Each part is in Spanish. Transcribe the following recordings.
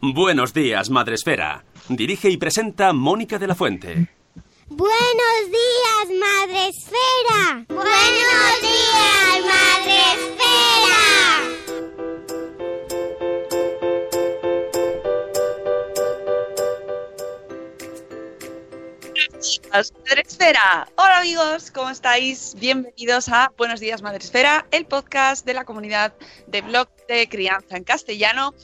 Buenos días, Madresfera. Dirige y presenta Mónica de la Fuente. Buenos días, Madre Esfera. Buenos días, Madre Esfera. Madre Esfera. Hola amigos, ¿cómo estáis? Bienvenidos a Buenos días Madre Esfera, el podcast de la comunidad de blog de crianza en castellano.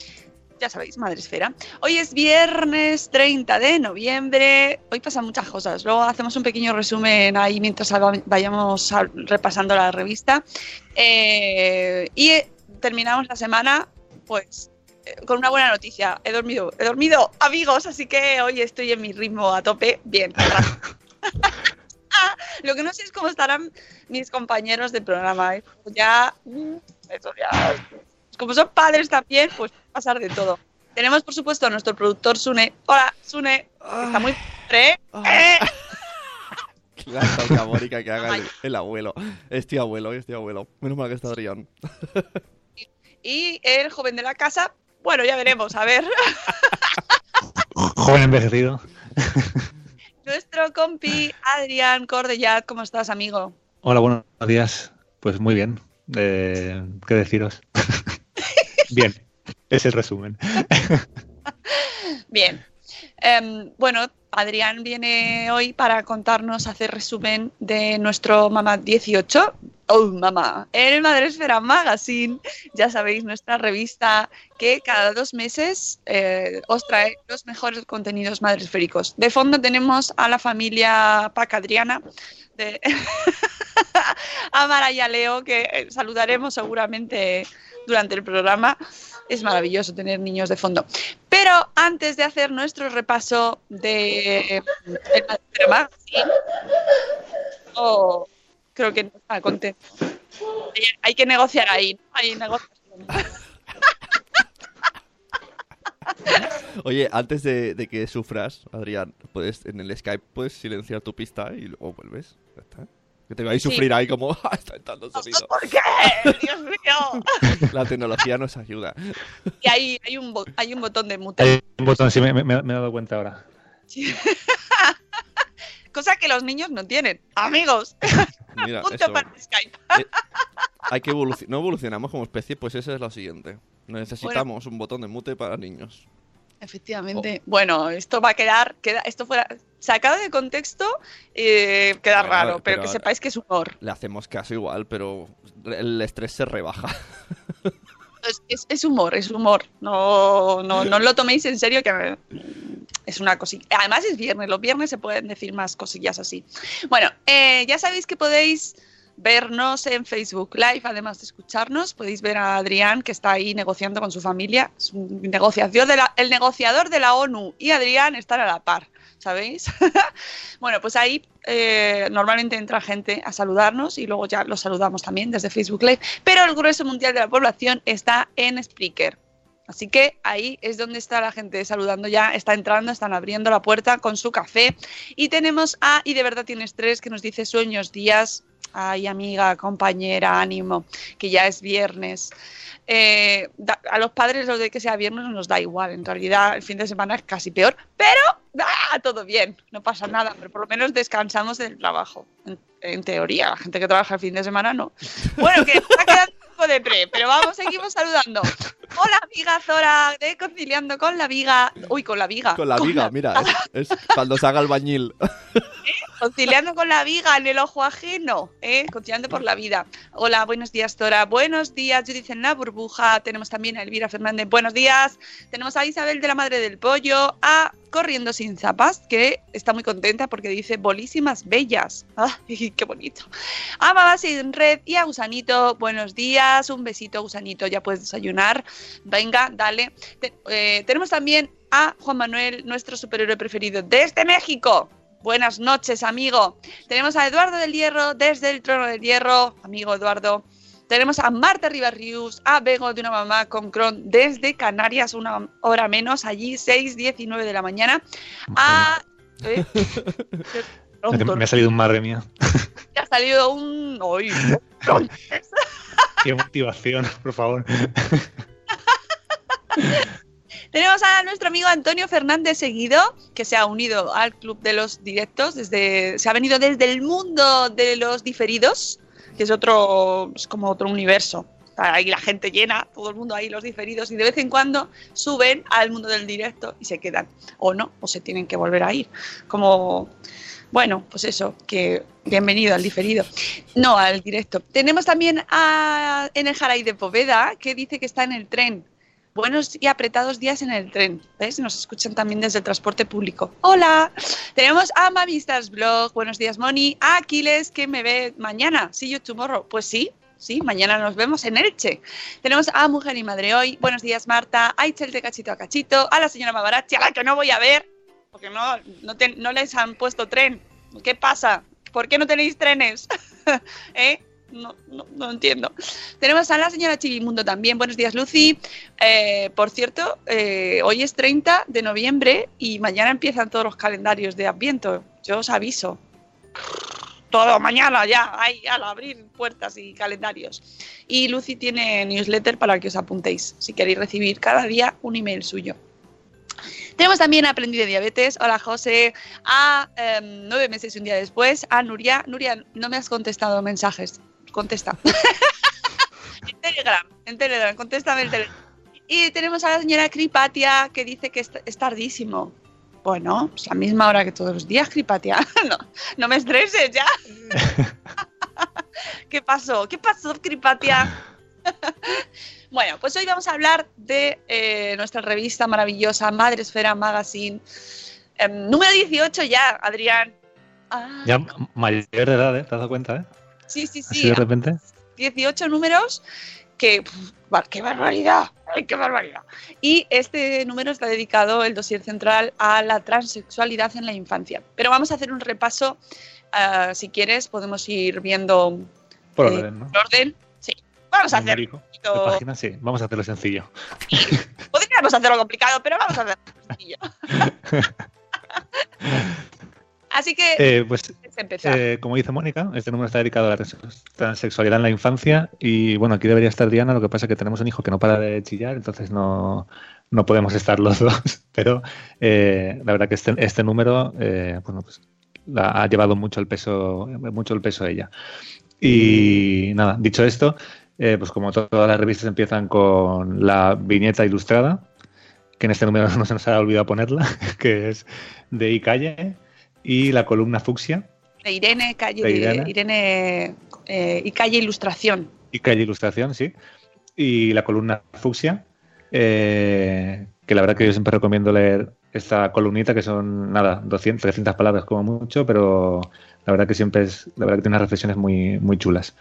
Ya sabéis, Madre Esfera. Hoy es viernes 30 de noviembre. Hoy pasan muchas cosas. Luego hacemos un pequeño resumen ahí mientras vayamos repasando la revista. Eh, y terminamos la semana, pues con una buena noticia. He dormido, he dormido, amigos, así que hoy estoy en mi ritmo a tope. Bien. Lo que no sé es cómo estarán mis compañeros de programa. ¿eh? Ya, eso ya. Como son padres también, pues pasar de todo. Tenemos, por supuesto, a nuestro productor Sune. Hola, Sune. Está muy padre. ¿eh? La toca, Mónica, que haga el, el abuelo. Este abuelo, este abuelo. Menos mal que está Adrián. Y el joven de la casa, bueno, ya veremos, a ver. Joven envejecido. Nuestro compi Adrián Cordellat, ¿cómo estás, amigo? Hola, buenos días. Pues muy bien. Eh, ¿Qué deciros? Bien, es el resumen. bien. Eh, bueno, Adrián viene hoy para contarnos, hacer resumen de nuestro Mamá 18. Oh, mamá, el Madresfera Magazine, ya sabéis, nuestra revista que cada dos meses eh, os trae los mejores contenidos madresféricos. De fondo tenemos a la familia Pac Adriana, de a Mara y a Leo, que saludaremos seguramente durante el programa. Es maravilloso tener niños de fondo. Pero antes de hacer nuestro repaso de el Magazine, oh, creo que no está contento. Hay que negociar ahí, hay negociación. Oye, antes de, que sufras, Adrián, puedes en el Skype puedes silenciar tu pista y luego vuelves. Está. Que te vais a sufrir sí. ahí como está entrando sonido. ¿Por qué? Dios mío. La tecnología nos ayuda. Y hay, hay, un, hay un botón de mute. Hay un botón, sí, me, me, me he dado cuenta ahora. Sí. Cosa que los niños no tienen. Amigos. Mira, Punto eso. para Skype. Eh, hay que evolucionar. No evolucionamos como especie, pues eso es lo siguiente. Necesitamos un botón de mute para niños. Efectivamente. Oh. Bueno, esto va a quedar, queda, esto fuera sacado de contexto, eh, queda Bueno, raro, pero, pero que sepáis que es humor. Le hacemos caso igual, pero el estrés se rebaja. Es, es- es humor, es humor. No, no, no lo toméis en serio, que es una cosilla. Además es viernes, los viernes se pueden decir más cosillas así. Bueno, eh, ya sabéis que podéis vernos en Facebook Live, además de escucharnos. Podéis ver a Adrián, que está ahí negociando con su familia. Negociación el negociador de la ONU y Adrián están a la par, ¿sabéis? bueno, pues ahí eh, normalmente entra gente a saludarnos y luego ya los saludamos también desde Facebook Live. Pero el grueso mundial de la población está en Spreaker. Así que ahí es donde está la gente saludando ya, está entrando, están abriendo la puerta con su café. Y tenemos a, y de verdad tienes tres, que nos dice sueños, días. Ay, amiga, compañera, ánimo, que ya es viernes. Eh, da- a los padres lo de que sea viernes no nos da igual, en realidad el fin de semana es casi peor, pero ¡ah! todo bien, no pasa nada, pero por lo menos descansamos del trabajo. En, en teoría, la gente que trabaja el fin de semana no. Bueno, que está quedando un poco de pre, pero vamos, seguimos saludando. Hola, amiga Zora, de Conciliando con la Viga. Uy, con la Viga. Con la viga, mira, es, es cuando se haga albañil. Conciliando con la viga en el ojo ajeno, ¿eh? conciliando por la vida. Hola, buenos días, Tora. Buenos días, Judith en la burbuja. Tenemos también a Elvira Fernández. Buenos días. Tenemos a Isabel de la Madre del Pollo, a Corriendo sin zapas, que está muy contenta porque dice bolísimas bellas. ¡Ay, qué bonito! A Mamá sin red y a Gusanito. Buenos días. Un besito, Gusanito. Ya puedes desayunar. Venga, dale. Eh, tenemos también a Juan Manuel, nuestro superhéroe preferido desde México. Buenas noches, amigo. Tenemos a Eduardo del Hierro desde el Trono del Hierro, amigo Eduardo. Tenemos a Marta Ribarrius, a Bego de una mamá con Cron desde Canarias, una hora menos, allí 6.19 de la mañana. A... ¿eh? Me me ha salido un madre mía. Ya ha salido un... ¡Uy! Qué motivación, por favor. Tenemos a nuestro amigo Antonio Fernández Seguido, que se ha unido al club de los directos, desde, se ha venido desde el mundo de los diferidos, que es otro, es como otro universo. Ahí la gente llena, todo el mundo ahí, los diferidos, y de vez en cuando suben al mundo del directo y se quedan, o no, o se tienen que volver a ir. Como, bueno, pues eso, que bienvenido al diferido, no al directo. Tenemos también a, en el Jaray de Poveda, que dice que está en el tren. Buenos y apretados días en el tren. ¿Ves? Nos escuchan también desde el transporte público. Hola. Tenemos a Mamistas Blog. Buenos días, Moni. A Aquiles, que me ve mañana. See you tomorrow. Pues sí, sí, mañana nos vemos en Elche. Tenemos a Mujer y Madre Hoy. Buenos días, Marta. A Itzel de Cachito a Cachito. A la señora Mavarachi, a la que no voy a ver, porque no, no, no les han puesto tren. ¿Qué pasa? ¿Por qué no tenéis trenes? ¿Eh? No, no, no entiendo. Tenemos a la señora Chivimundo también. Buenos días, Lucy. Eh, por cierto, eh, hoy es 30 de noviembre y mañana empiezan todos los calendarios de Adviento. Yo os aviso. Todo mañana ya, ahí al abrir puertas y calendarios. Y Lucy tiene newsletter para que os apuntéis si queréis recibir cada día un email suyo. Tenemos también Aprendí de Diabetes. Hola, José. A em, nueve meses y un día después. A Nuria. Nuria, no me has contestado mensajes. Contesta. en Telegram. En Telegram. Contéstame en Telegram. Y tenemos a la señora Cripatia que dice que es, tardísimo. Bueno, es la misma hora que todos los días, Cripatia. No, no me estreses ya. ¿Qué pasó? ¿Qué pasó, Cripatia? Bueno, pues hoy vamos a hablar de eh, nuestra revista maravillosa Madre Esfera Magazine. Em, número 18 ya, Adrián. Ah, Ya mayor de edad, ¿eh? ¿Te has dado cuenta, eh? Sí, sí, Así sí. de repente. 18 números que... ¡Qué barbaridad! ¡Ay, qué barbaridad! Y este número está dedicado, el dossier central, a la transexualidad en la infancia. Pero vamos a hacer un repaso. ah, si quieres, podemos ir viendo Por eh, orden, ¿no? el orden. Sí, vamos a hacer un poquito- página, sí. Vamos a hacerlo sencillo. Podríamos hacerlo complicado, pero vamos a hacerlo sencillo. Así que, Eh, pues. Eh, como dice Mónica, este número está dedicado a la trans- transexualidad en la infancia y bueno, aquí debería estar Diana, lo que pasa es que tenemos un hijo que no para de chillar, entonces no, no podemos estar los dos, pero eh, la verdad que este, este número eh, bueno, pues, la- ha llevado mucho el peso, mucho el peso ella. Y nada, dicho esto, eh, pues como to- todas las revistas empiezan con la viñeta ilustrada, que en este número no se nos ha olvidado ponerla, que es de Icalle, y la columna fucsia, de Irene, calle, de Irene. Irene eh, y calle Ilustración. y calle ilustración, sí. Y la columna fucsia, eh, que la verdad que yo siempre recomiendo leer esta columnita que son, nada, 200, 300 palabras como mucho, pero la verdad que siempre es, la verdad que tiene unas reflexiones muy, muy chulas.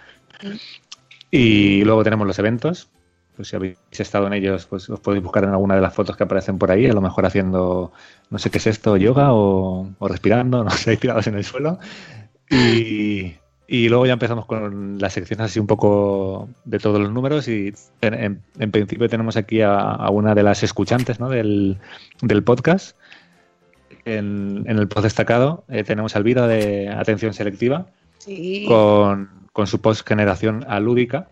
Y luego tenemos los eventos, pues si habéis estado en ellos, pues os podéis buscar en alguna de las fotos que aparecen por ahí, a lo mejor haciendo, no sé qué es esto, yoga o, o respirando, no sé, tirados en el suelo. Y, y luego ya empezamos con las secciones así un poco de todos los números y en, en, principio tenemos aquí a, a, una de las escuchantes ¿no? del, del podcast. En, en, el post destacado eh, tenemos a Elvira de Atención Selectiva sí. con, con, su post generación alúdica,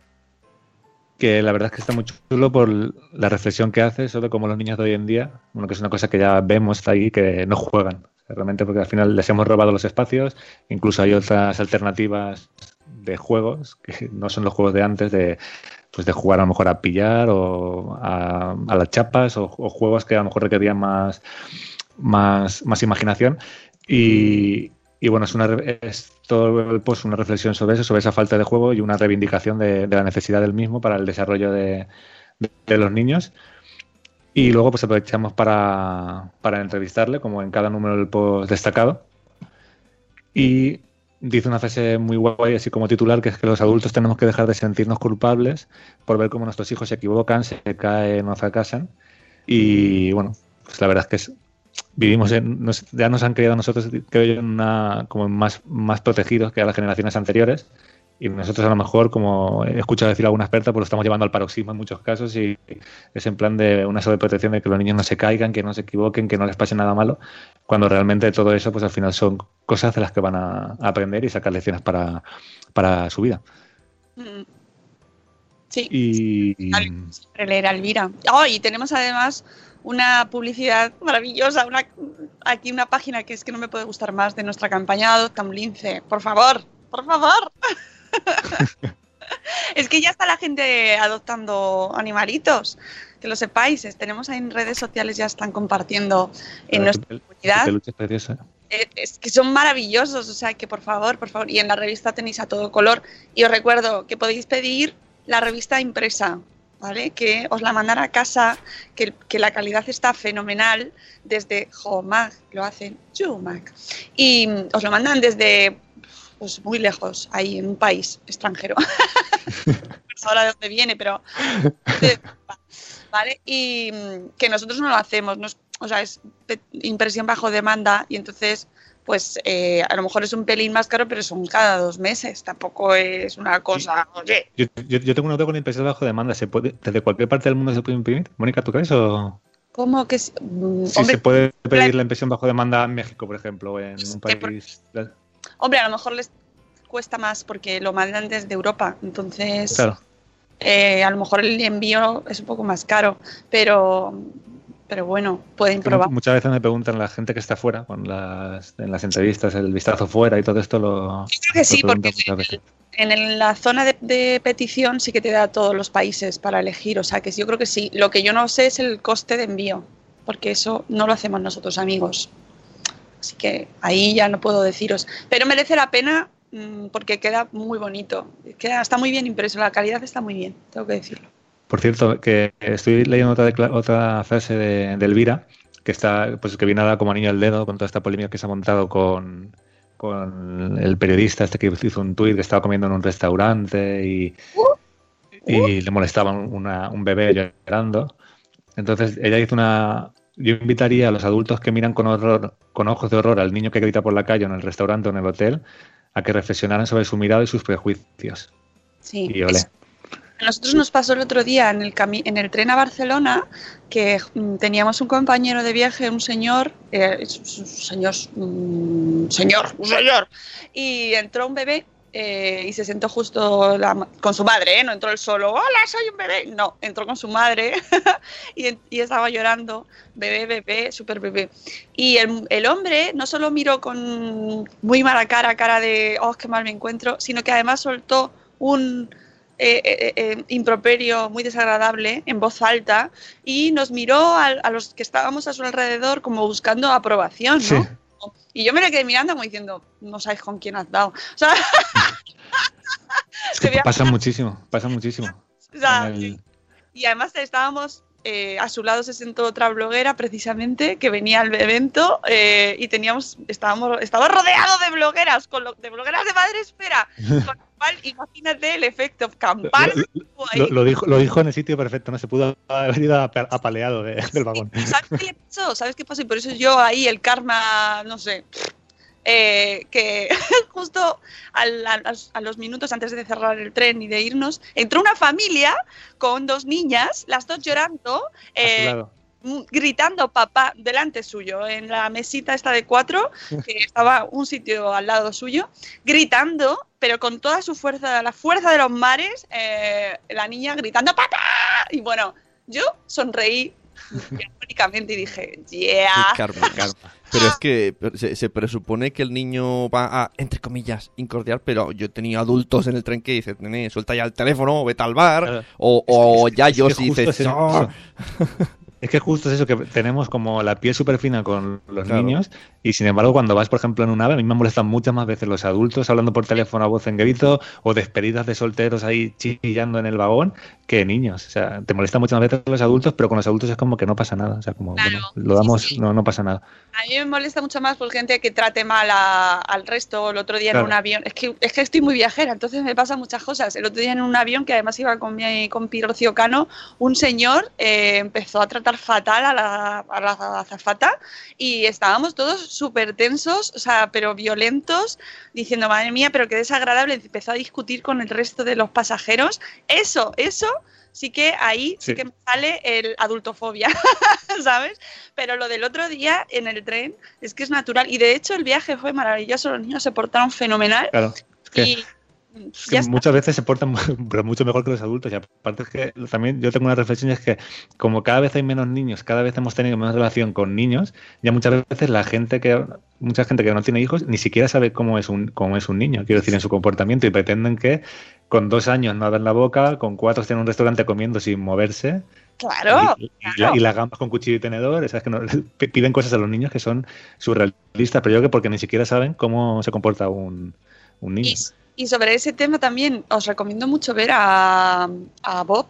que la verdad es que está muy chulo por la reflexión que hace sobre cómo los niños de hoy en día, bueno, que es una cosa que ya vemos ahí, que no juegan realmente porque al final les hemos robado los espacios, incluso hay otras alternativas de juegos que no son los juegos de antes de pues de jugar a lo mejor a pillar o a, las chapas o, o, juegos que a lo mejor requerían más más, más imaginación. Y, y bueno, es, una, es todo pues, una reflexión sobre eso, sobre esa falta de juego y una reivindicación de, la necesidad del mismo para el desarrollo de, de, de los niños. Y luego pues aprovechamos para, para, entrevistarle, como en cada número del post destacado. Y dice una frase muy guay, así como titular, que es que los adultos tenemos que dejar de sentirnos culpables por ver cómo nuestros hijos se equivocan, se caen o fracasan. Y bueno, pues la verdad es que es, vivimos en, nos, ya nos han creado nosotros, creo yo, una, como más, más protegidos que a las generaciones anteriores y nosotros a lo mejor, como he escuchado decir a alguna experta, pues lo estamos llevando al paroxismo en muchos casos y es en plan de una sobreprotección de que los niños no se caigan, que no se equivoquen, que no les pase nada malo, cuando realmente todo eso pues al final son cosas de las que van a, aprender y sacar lecciones para, para su vida. Sí. Y... Leer a Elvira. Oh, y tenemos además una publicidad maravillosa, una, aquí una página que es que no me puede gustar más de nuestra campaña Adopta un Lince. Por favor, por favor. es que ya está la gente adoptando animalitos, que lo sepáis. Tenemos ahí en redes sociales, ya están compartiendo en nuestra comunidad. ¿eh? Es que son maravillosos, o sea que por favor, por favor. Y en la revista tenéis a todo color. Y os recuerdo que podéis pedir la revista impresa, ¿vale? Que os la mandan a casa, que, que la calidad está fenomenal desde Jomag, lo hacen Jumag. Y os lo mandan desde pues muy lejos, ahí en un país extranjero. no sé ahora de dónde viene, pero. ¿Vale? Y que nosotros no lo hacemos, no es, o sea, es impresión bajo demanda y entonces, pues eh, a lo mejor es un pelín más caro, pero son cada dos meses, tampoco es una cosa. Oye. Yo, yo, yo tengo una duda con impresión bajo demanda, ¿se puede, ¿desde cualquier parte del mundo se puede imprimir? Mónica, ¿tú crees o.? ¿Cómo que sí, hombre, se puede pedir la impresión bajo demanda en México, por ejemplo, en un país. Por... Hombre, a lo mejor les cuesta más porque lo mandan desde Europa, entonces claro. eh, a lo mejor el envío es un poco más caro, pero pero bueno, pueden probar. Muchas veces me preguntan la gente que está fuera, con las, en las entrevistas, el vistazo fuera y todo esto lo. Yo creo que sí, porque en, en, la zona de, de, petición sí que te da todos los países para elegir, o sea que yo creo que sí. Lo que yo no sé es el coste de envío, porque eso no lo hacemos nosotros, amigos. Así que ahí ya no puedo deciros. Pero merece la pena mmm, porque queda muy bonito. Queda, está muy bien impreso, la calidad está muy bien, tengo que decirlo. Por cierto, que estoy leyendo otra, otra frase de, de, Elvira, que está, pues que viene a dar como anillo al dedo con toda esta polémica que se ha montado con, con el periodista este que hizo un tuit que estaba comiendo en un restaurante y, y le molestaba una, un bebé llorando. Entonces ella hizo una... Yo invitaría a los adultos que miran con horror, con ojos de horror al niño que grita por la calle, en el restaurante o en el hotel, a que reflexionaran sobre su mirada y sus prejuicios. Sí. Y ole. Nosotros nos pasó el otro día en el, en el tren a Barcelona que mm, teníamos un compañero de viaje, un señor, eh, un señor, un señor, un señor, y entró un bebé eh, y se sentó justo con su madre, ¿eh? no entró él solo, hola, soy un bebé, no, entró con su madre y, estaba llorando, bebé, bebé, súper bebé. Y el, el, hombre no solo miró con muy mala cara, cara de, oh, qué mal me encuentro, sino que además soltó un eh, eh, eh, improperio muy desagradable en voz alta y nos miró a, a, los que estábamos a su alrededor como buscando aprobación, ¿no? Sí. Y yo me le quedé mirando como diciendo, no sabes con quién has dado. O sea, es que pasa muchísimo, pasa muchísimo. O sea, el... y, y, además estábamos eh, a su lado se sentó otra bloguera precisamente que venía al evento eh, y teníamos, estábamos, estaba rodeado de blogueras, con lo- de blogueras de Madre Esfera. Con lo cual, imagínate el efecto campal. ahí. Lo, lo dijo, lo dijo en el sitio perfecto, no se pudo haber ido apa- apaleado de- del vagón. ¿Sabes qué pasó? ¿Sabes qué pasó? Y por eso yo ahí el karma, no sé, eh, que justo al- a, los- a los minutos antes de cerrar el tren y de irnos, entró una familia con dos niñas, las dos llorando, eh, gritando papá delante suyo, en la mesita esta de cuatro, que estaba un sitio al lado suyo, gritando, pero con toda su fuerza, la fuerza de los mares, eh, la niña gritando papá. Y bueno, yo sonreí irónicamente y dije, yeah. Karma, karma. Pero es que se, se presupone que el niño va a, entre comillas, incordiar, pero yo he tenido adultos en el tren que dicen, nene, suelta ya el teléfono, o vete al bar, o, o ya Es yo justo dices, es que justo es eso, que tenemos como la piel súper fina con los Claro. niños y sin embargo cuando vas, por ejemplo, en un ave, a mí me molestan muchas más veces los adultos hablando por teléfono a voz en grito o despedidas de solteros ahí chillando en el vagón que niños. O sea, te molestan muchas más veces los adultos, pero con los adultos es como que no pasa nada. O sea, como Claro, bueno, lo damos, sí, sí. No, no pasa nada. A mí me molesta mucho más por gente que trate mal a- al resto. El otro día Claro. en un avión, es que, es que estoy muy viajera, entonces me pasan muchas cosas. El otro día en un avión, que además iba con mi compi Rocío Cano, un señor eh, empezó a tratar fatal a la, a la azafata y estábamos todos súper tensos, o sea, pero violentos, diciendo, madre mía, pero qué desagradable. Empezó a discutir con el resto de los pasajeros. Eso, eso sí que ahí sí, Sí. que me sale el adultofobia, ¿sabes? Pero lo del otro día en el tren es que es natural. Y de hecho el viaje fue maravilloso, los niños se portaron fenomenal. Claro. Y es que está. muchas veces se portan pero mucho mejor que los adultos. Y aparte es que también yo tengo una reflexión y es que como cada vez hay menos niños, cada vez hemos tenido menos relación con niños, ya muchas veces la gente que mucha gente que no tiene hijos ni siquiera sabe cómo es un cómo es un niño, quiero decir en su comportamiento y pretenden que con dos años no abren la boca, con cuatro estén en un restaurante comiendo sin moverse. Claro, y, la- y las gambas con cuchillo y tenedor, esas que no- piden cosas a los niños que son surrealistas, pero yo creo que porque ni siquiera saben cómo se comporta un, un niño. Y, y sobre ese tema también os recomiendo mucho ver a, Bob,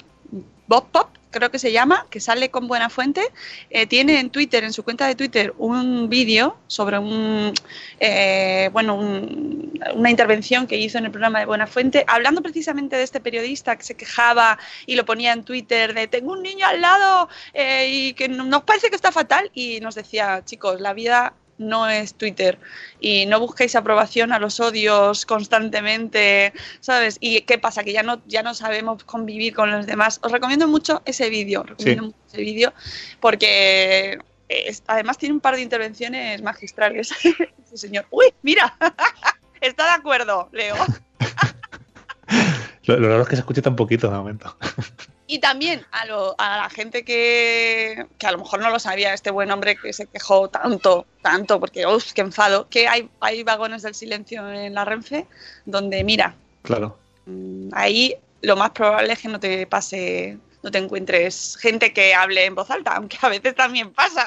Bob Pop, creo que se llama, que sale con Buena Fuente. Eh, tiene en Twitter, en su cuenta de Twitter, un vídeo sobre un, eh, bueno, un- una intervención que hizo en el programa de Buena Fuente, hablando precisamente de este periodista que se quejaba y lo ponía en Twitter de tengo un niño al lado eh, y que no- nos parece que está fatal y nos decía, chicos, la vida no es Twitter y no busquéis aprobación a los odios constantemente, ¿sabes? ¿Y qué pasa? Que ya no, ya no sabemos convivir con los demás. Os recomiendo mucho ese vídeo, recomiendo Sí. mucho ese vídeo porque es- además tiene un par de intervenciones magistrales. Sí, señor. ¡Uy, mira! Está de acuerdo, Leo. Lo, lo raro es que se escuche tan poquito de momento. Y también a, lo- a la gente que, que a lo mejor no lo sabía, este buen hombre que se quejó tanto, tanto, porque uff, qué enfado, que hay, hay vagones del silencio en la Renfe donde, mira, Claro. mm, ahí lo más probable es que no te pase, no te encuentres gente que hable en voz alta, aunque a veces también pasa.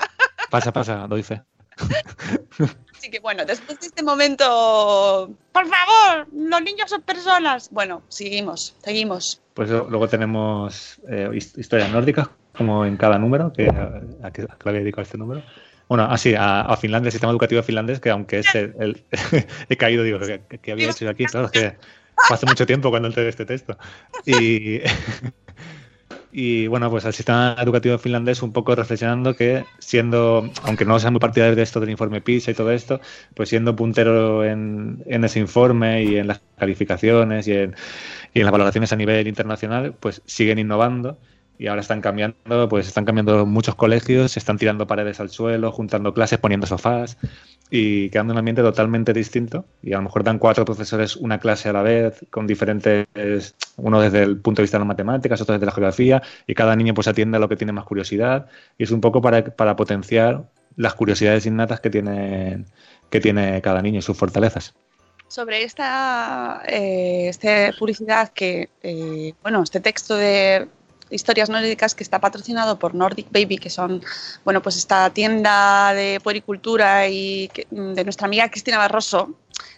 Pasa, pasa, doy fe. Así que bueno, después de este momento, por favor, los niños son personas. Bueno, seguimos, seguimos. Pues luego tenemos eh, his- historias nórdicas, como en cada número, que a, que, que le había dedicado este número. Bueno, así, a, a Finlandia, el sistema educativo finlandés, que aunque es el, he caído, digo, ¿qué, qué había hecho yo aquí? Claro, es que hace mucho tiempo cuando entré este texto. Y, y bueno, pues al sistema educativo finlandés un poco reflexionando que siendo, aunque no sea muy partidario de esto del informe PISA y todo esto, pues siendo puntero en, en ese informe y en las calificaciones y en, y en las valoraciones a nivel internacional, pues siguen innovando y ahora están cambiando, pues están cambiando muchos colegios, se están tirando paredes al suelo, juntando clases, poniendo sofás y creando un ambiente totalmente distinto. Y a lo mejor dan cuatro profesores una clase a la vez, con diferentes, uno desde el punto de vista de las matemáticas, otro desde la geografía, y cada niño pues atiende a lo que tiene más curiosidad. Y es un poco para, para potenciar las curiosidades innatas que tiene, que tiene cada niño y sus fortalezas. sobre esta eh, publicidad que, eh, bueno, este texto de historias nórdicas que está patrocinado por Nordic Baby, que son, bueno, pues esta tienda de puericultura y que- de nuestra amiga Cristina Barroso.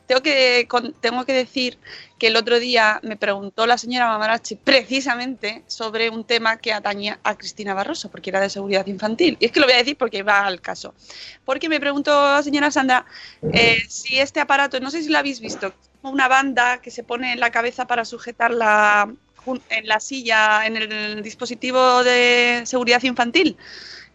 Tengo que, tengo que decir que el otro día me preguntó la señora Mamarachi precisamente sobre un tema que atañía a Cristina Barroso, porque era de seguridad infantil. Y es que lo voy a decir porque va al caso. Porque me preguntó la señora Sandra eh, si este aparato, no sé si lo habéis visto, una banda que se pone en la cabeza para sujetarla en la silla, en el dispositivo de seguridad infantil,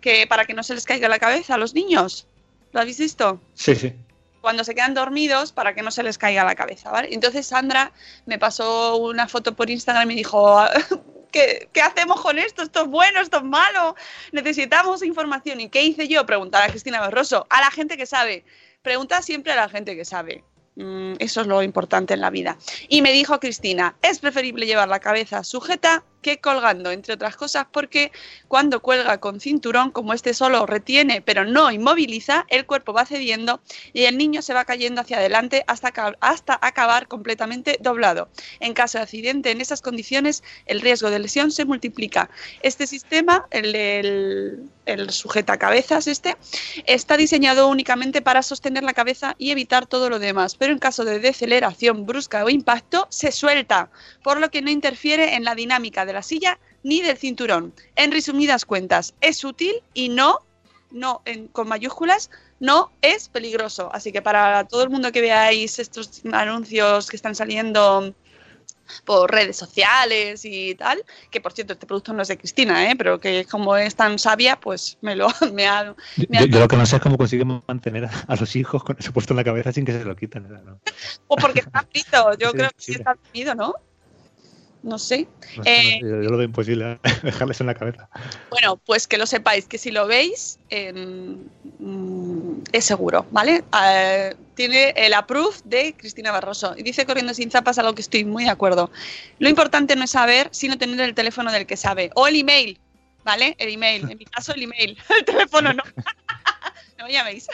que para que no se les caiga la cabeza a los niños. ¿Lo habéis visto? Sí, sí. Cuando se quedan dormidos para que no se les caiga la cabeza, ¿vale? Entonces Sandra me pasó una foto por Instagram y me dijo, ¿qué, ¿qué hacemos con esto? ¿Esto es bueno? ¿Esto es malo? Necesitamos información. ¿Y qué hice yo? Preguntar a Cristina Barroso, a la gente que sabe. Pregunta siempre a la gente que sabe. Mm, eso es lo importante en la vida. Y me dijo Cristina, es preferible llevar la cabeza sujeta que colgando, entre otras cosas, porque cuando cuelga con cinturón, como este solo retiene pero no inmoviliza, el cuerpo va cediendo y el niño se va cayendo hacia adelante hasta, hasta acabar completamente doblado. En caso de accidente en esas condiciones, el riesgo de lesión se multiplica. Este sistema, el, el, el sujetacabezas este, está diseñado únicamente para sostener la cabeza y evitar todo lo demás, pero en caso de deceleración brusca o impacto, se suelta, por lo que no interfiere en la dinámica de la silla ni del cinturón. En resumidas cuentas, es útil y no, no en, con mayúsculas, no es peligroso. Así que para todo el mundo que veáis estos anuncios que están saliendo por redes sociales y tal, que por cierto este producto no es de Cristina, ¿eh? pero que como es tan sabia, pues me lo me ha... yo, lo que no sé es cómo consiguen mantener a, los hijos con eso puesto en la cabeza sin que se lo quiten. O porque está frito, yo creo que sí está dormido, ¿no? No sé. Eh, yo, lo veo imposible dejarles en la cabeza. Bueno, pues que lo sepáis, que si lo veis, mm, es seguro, ¿vale? Eh, tiene el approve de Cristina Barroso. Y dice corriendo sin zapas, a lo que estoy muy de acuerdo. Lo importante no es saber, sino tener el teléfono del que sabe. O el email, ¿vale? El email. En mi caso, el email. El teléfono no. no me llaméis.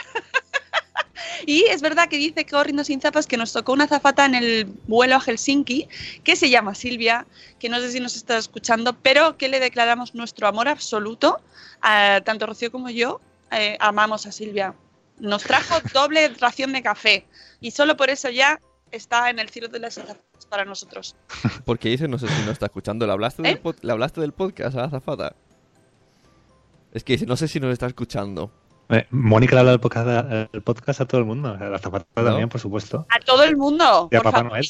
Y es verdad que dice Corriendo sin zapas que nos tocó una zafata en el vuelo a Helsinki, que se llama Silvia, que no sé si nos está escuchando, pero que le declaramos nuestro amor absoluto, tanto Rocío como yo, eh, amamos a Silvia. Nos trajo doble ración de café y solo por eso ya está en el cielo de las zafatas para nosotros. Porque dice, no sé si nos está escuchando, ¿le hablaste, del, ¿Eh? ¿le hablaste del podcast a la zafata? Es que dice, no sé si nos está escuchando. Eh, Mónica le habla del podcast, el podcast a todo el mundo, a la zapata también, por supuesto. A todo el mundo. Y a Papá Noel.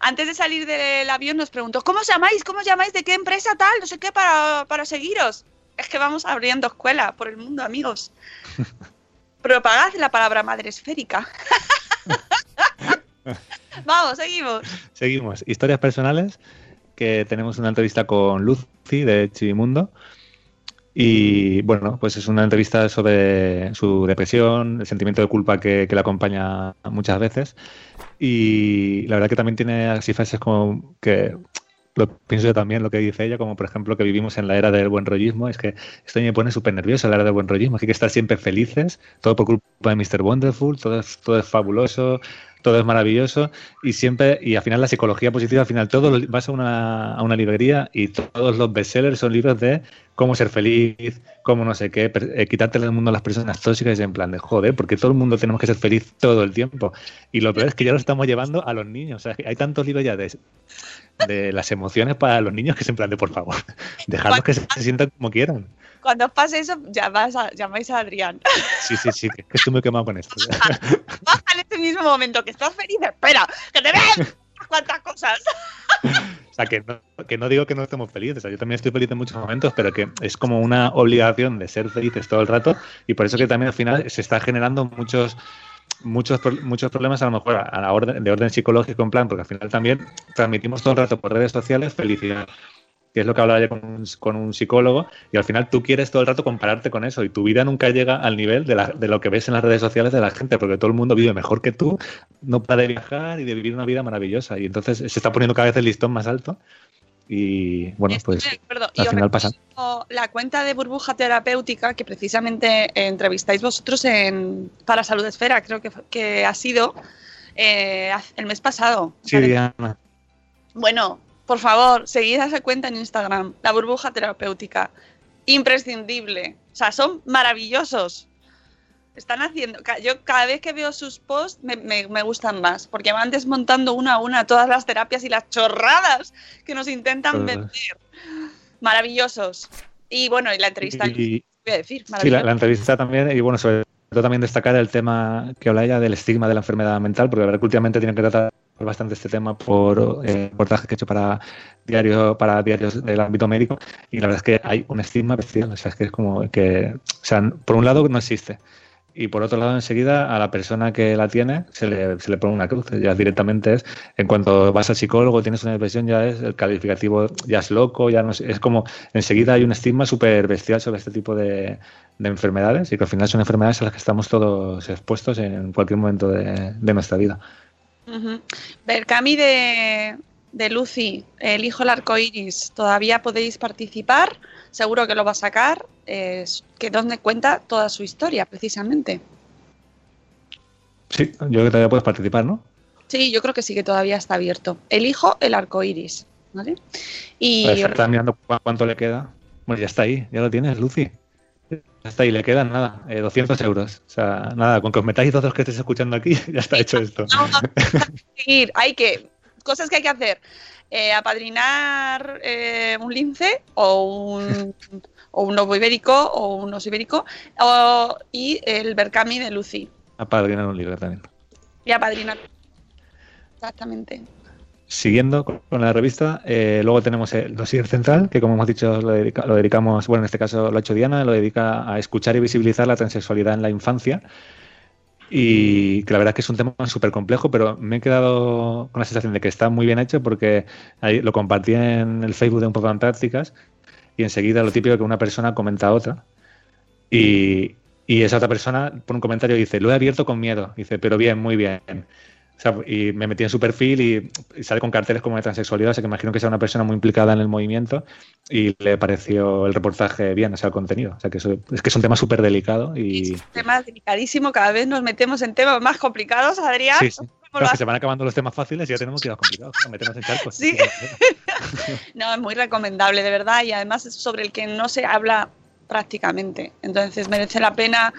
Antes de salir del avión nos preguntó, ¿cómo os llamáis? ¿Cómo os llamáis? ¿De qué empresa tal? No sé qué, para, para seguiros. Es que vamos abriendo escuela por el mundo, amigos. Propagad la palabra madre esférica. vamos, seguimos. Seguimos. Historias personales, que tenemos una entrevista con Lucy de Chivimundo. Y bueno, pues es una entrevista sobre su depresión, el sentimiento de culpa que, que le acompaña muchas veces. Y la verdad que también tiene así frases como que lo pienso yo también, lo que dice ella, como por ejemplo que vivimos en la era del buen rollismo, es que esto me pone súper nervioso, la era del buen rollismo, hay que estar siempre felices, todo por culpa de Mr. Wonderful, todo es, todo es fabuloso, todo es maravilloso y siempre, y al final la psicología positiva, al final todo vas a una, a una librería y todos los bestsellers son libros de cómo ser feliz, cómo no sé qué, eh, quitarte del mundo a las personas tóxicas en plan de joder, porque todo el mundo tenemos que ser feliz todo el tiempo. Y lo peor es que ya lo estamos llevando a los niños. O sea, hay tantos libros ya de, de las emociones para los niños que es en plan de por favor, dejarlos que se, sientan como quieran. Cuando os pase eso, llamáis a, llamáis a Adrián. Sí, sí, sí, que estoy muy quemado con esto. Baja en este mismo momento, que estás feliz, espera, que te vean cuántas cosas. O sea, que no, que no digo que no estemos felices. O sea, yo también estoy feliz en muchos momentos, pero que es como una obligación de ser felices todo el rato. Y por eso que también al final se está generando muchos muchos muchos problemas a lo mejor a la orden de orden psicológico en plan porque al final también transmitimos todo el rato por redes sociales felicidad que es lo que hablaba yo con un, con un, psicólogo, y al final tú quieres todo el rato compararte con eso, y tu vida nunca llega al nivel de, la, de, lo que ves en las redes sociales de la gente, porque todo el mundo vive mejor que tú, no para de viajar y de vivir una vida maravillosa, y entonces se está poniendo cada vez el listón más alto, y bueno, pues al final pasa. La cuenta de burbuja terapéutica que precisamente entrevistáis vosotros en para Salud Esfera, creo que, que ha sido eh, el mes pasado. Sí, Diana. Bueno, por favor, seguid a esa cuenta en Instagram, la burbuja terapéutica. Imprescindible. O sea, son maravillosos. Están haciendo. Yo cada vez que veo sus posts me, me- me gustan más, porque van desmontando una a una todas las terapias y las chorradas que nos intentan vender. Maravillosos. Y bueno, y la entrevista, Y- voy a decir, Sí, la entrevista también, y bueno, sobre todo también destacar el tema que habla ella del estigma de la enfermedad mental, porque la verdad que últimamente tienen que tratar bastante este tema por eh, reportajes que he hecho para diarios para diarios del ámbito médico y la verdad es que hay un estigma bestial, o sea, es que es como que, o sea, por un lado no existe y por otro lado enseguida a la persona que la tiene se le, se le pone una cruz, ya directamente es, en cuanto vas al psicólogo, tienes una depresión, ya es el calificativo, ya es loco, ya no sé, es como enseguida hay un estigma súper bestial sobre este tipo de, de enfermedades y que al final son enfermedades a las que estamos todos expuestos en cualquier momento de nuestra vida. Ujú. Berkami de, de Lucy, el hijo del arco iris, todavía podéis participar. Seguro que lo va a sacar. Es que donde cuenta toda su historia, precisamente. Sí, yo creo que todavía puedes participar, ¿no? Sí, yo creo que sí que todavía está abierto. El hijo, el arco iris. ¿Vale? Y Pues está mirando cu- cuánto le queda. Bueno, ya está ahí, ya lo tienes, Lucy. Ya está ahí, le quedan nada, eh, 200 euros. O sea, nada, con que os metáis todos los que estéis escuchando aquí, ya está hecho esto. seguir. Hay que. Cosas que hay que hacer. Eh, apadrinar eh, un lince o un, o un lobo ibérico o un oso ibérico o- y el Berkami de Lucy. Apadrinar un libro también. Y apadrinar. Exactamente. Siguiendo con la revista, eh, luego tenemos el dossier central, que como hemos dicho lo, dedica- lo dedicamos, bueno, en este caso lo ha hecho Diana, lo dedica a escuchar y visibilizar la transexualidad en la infancia. Y que la verdad es que es un tema súper complejo, pero me he quedado con la sensación de que está muy bien hecho porque ahí lo compartí en el Facebook de Un poco en prácticas y enseguida lo típico que una persona comenta a otra y, y esa otra persona pone un comentario y dice, lo he abierto con miedo. Dice, pero bien, muy bien. O sea, y me metí en su perfil y, y sale con carteles como de transexualidad, o sea que imagino que sea una persona muy implicada en el movimiento y le pareció el reportaje bien, o sea, el contenido. O sea, que eso- es que es un tema súper delicado y... Tema delicadísimo, cada vez nos metemos en temas más complicados, Adrián. Sí, sí. ¿Cómo Claro, lo que se van acabando los temas fáciles y ya tenemos que ir a los complicados, a meternos en charcos. Sí. No, es muy recomendable, de verdad, y además es sobre el que no se habla prácticamente. Entonces merece la pena.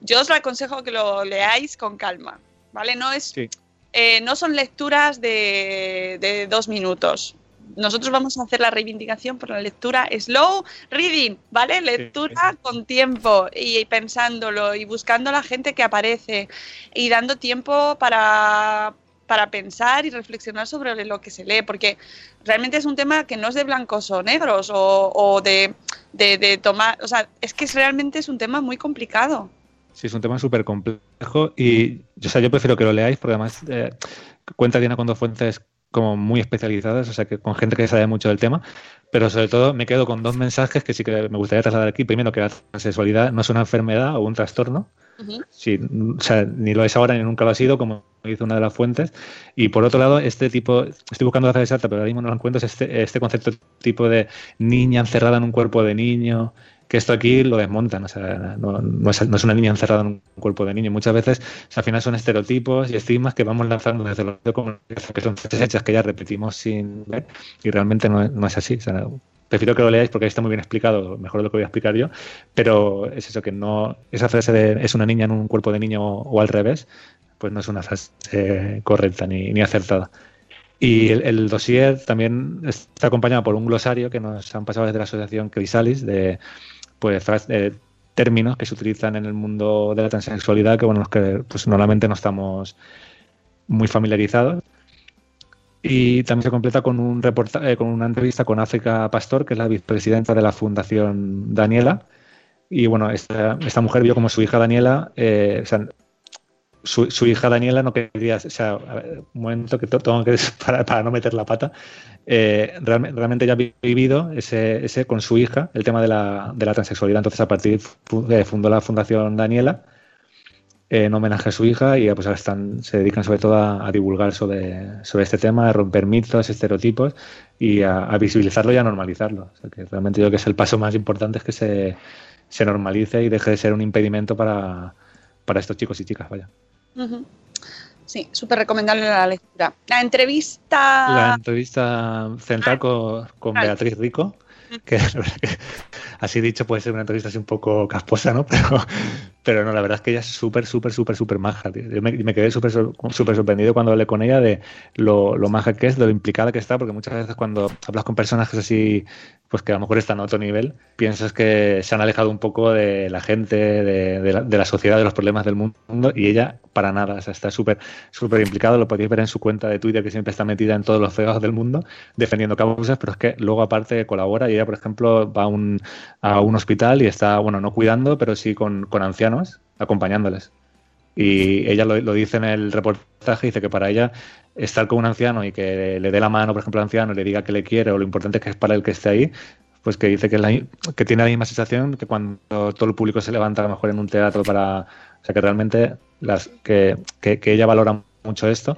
Yo os aconsejo que lo leáis con calma, ¿vale? No es, Sí. Eh, no son lecturas de, de dos minutos. Nosotros vamos a hacer la reivindicación por la lectura slow reading, ¿vale? Lectura con tiempo y pensándolo y buscando a la gente que aparece y dando tiempo para, para pensar y reflexionar sobre lo que se lee, porque realmente es un tema que no es de blancos o negros o, o de, de, de tomar, o sea, es que realmente es un tema muy complicado. Sí, es un tema súper complejo y o sea, yo prefiero que lo leáis porque además eh, cuenta Diana con dos fuentes como muy especializadas, o sea, que con gente que sabe mucho del tema, pero sobre todo me quedo con dos mensajes que sí que me gustaría trasladar aquí. Primero, que la sexualidad no es una enfermedad o un trastorno, Sí, o sea, ni lo es ahora ni nunca lo ha sido, como dice una de las fuentes. Y por otro lado, este tipo, estoy buscando la frase exacta, pero ahora mismo no lo encuentro, es este, este concepto tipo de niña encerrada en un cuerpo de niño, que esto aquí lo desmontan, o sea, no, es, una niña encerrada en un cuerpo de niño. Muchas veces, al final son estereotipos y estigmas que vamos lanzando desde los que son hechas que ya repetimos sin ver, y realmente no, es- así. Prefiero que lo leáis porque ahí está muy bien explicado, mejor de lo que voy a explicar yo, pero es eso que no, esa frase de es una niña en un cuerpo de niño o, al revés, pues no es una frase correcta ni, ni acertada. Y el, el dossier también está acompañado por un glosario que nos han pasado desde la asociación Crisalis de pues eh, términos que se utilizan en el mundo de la transexualidad que bueno los que pues normalmente no estamos muy familiarizados y también se completa con un reporta- eh, con una entrevista con África Pastor, que es la vicepresidenta de la Fundación Daniela. Y bueno, esta, esta mujer vio como su hija Daniela, eh, su, hija Daniela no quería, o sea, un momento que tengo que, para, para no meter la pata, eh, realme- realmente ya ha vivido ese, ese con su hija el tema de la, de la transexualidad. Entonces, a partir fu- eh, fundó la Fundación Daniela en homenaje a su hija y pues están, se dedican sobre todo a, a divulgar sobre, sobre este tema, a romper mitos, estereotipos y a, a visibilizarlo y a normalizarlo. O sea, que realmente yo creo que es el paso más importante es que se, se normalice y deje de ser un impedimento para, para estos chicos y chicas. Vaya. Sí, súper recomendable la lectura. La entrevista. La entrevista central con, con Vale. Beatriz Rico, que, así dicho puede ser una entrevista así un poco casposa, ¿no? Pero, pero no, la verdad es que ella es súper, súper, súper, súper maja. Yo me, quedé súper súper sorprendido cuando hablé con ella de lo, lo maja que es, de lo implicada que está, porque muchas veces cuando hablas con personajes así pues que a lo mejor están a otro nivel, piensas que se han alejado un poco de la gente, de, la, de la, sociedad, de los problemas del mundo, y ella para nada, o sea, está súper súper implicada, lo podéis ver en su cuenta de Twitter, que siempre está metida en todos los fregados del mundo, defendiendo causas, pero es que luego aparte colabora y por ejemplo, va a un, a un hospital y está, bueno, no cuidando, pero sí con, con ancianos, acompañándoles. Y ella lo, lo, dice en el reportaje, dice que para ella estar con un anciano y que le dé la mano, por ejemplo, al anciano le diga que le quiere o lo importante que es para él que esté ahí, pues que dice que, la, que tiene la misma sensación que cuando todo el público se levanta a lo mejor en un teatro para... O sea, que realmente las, que, que, que ella valora mucho esto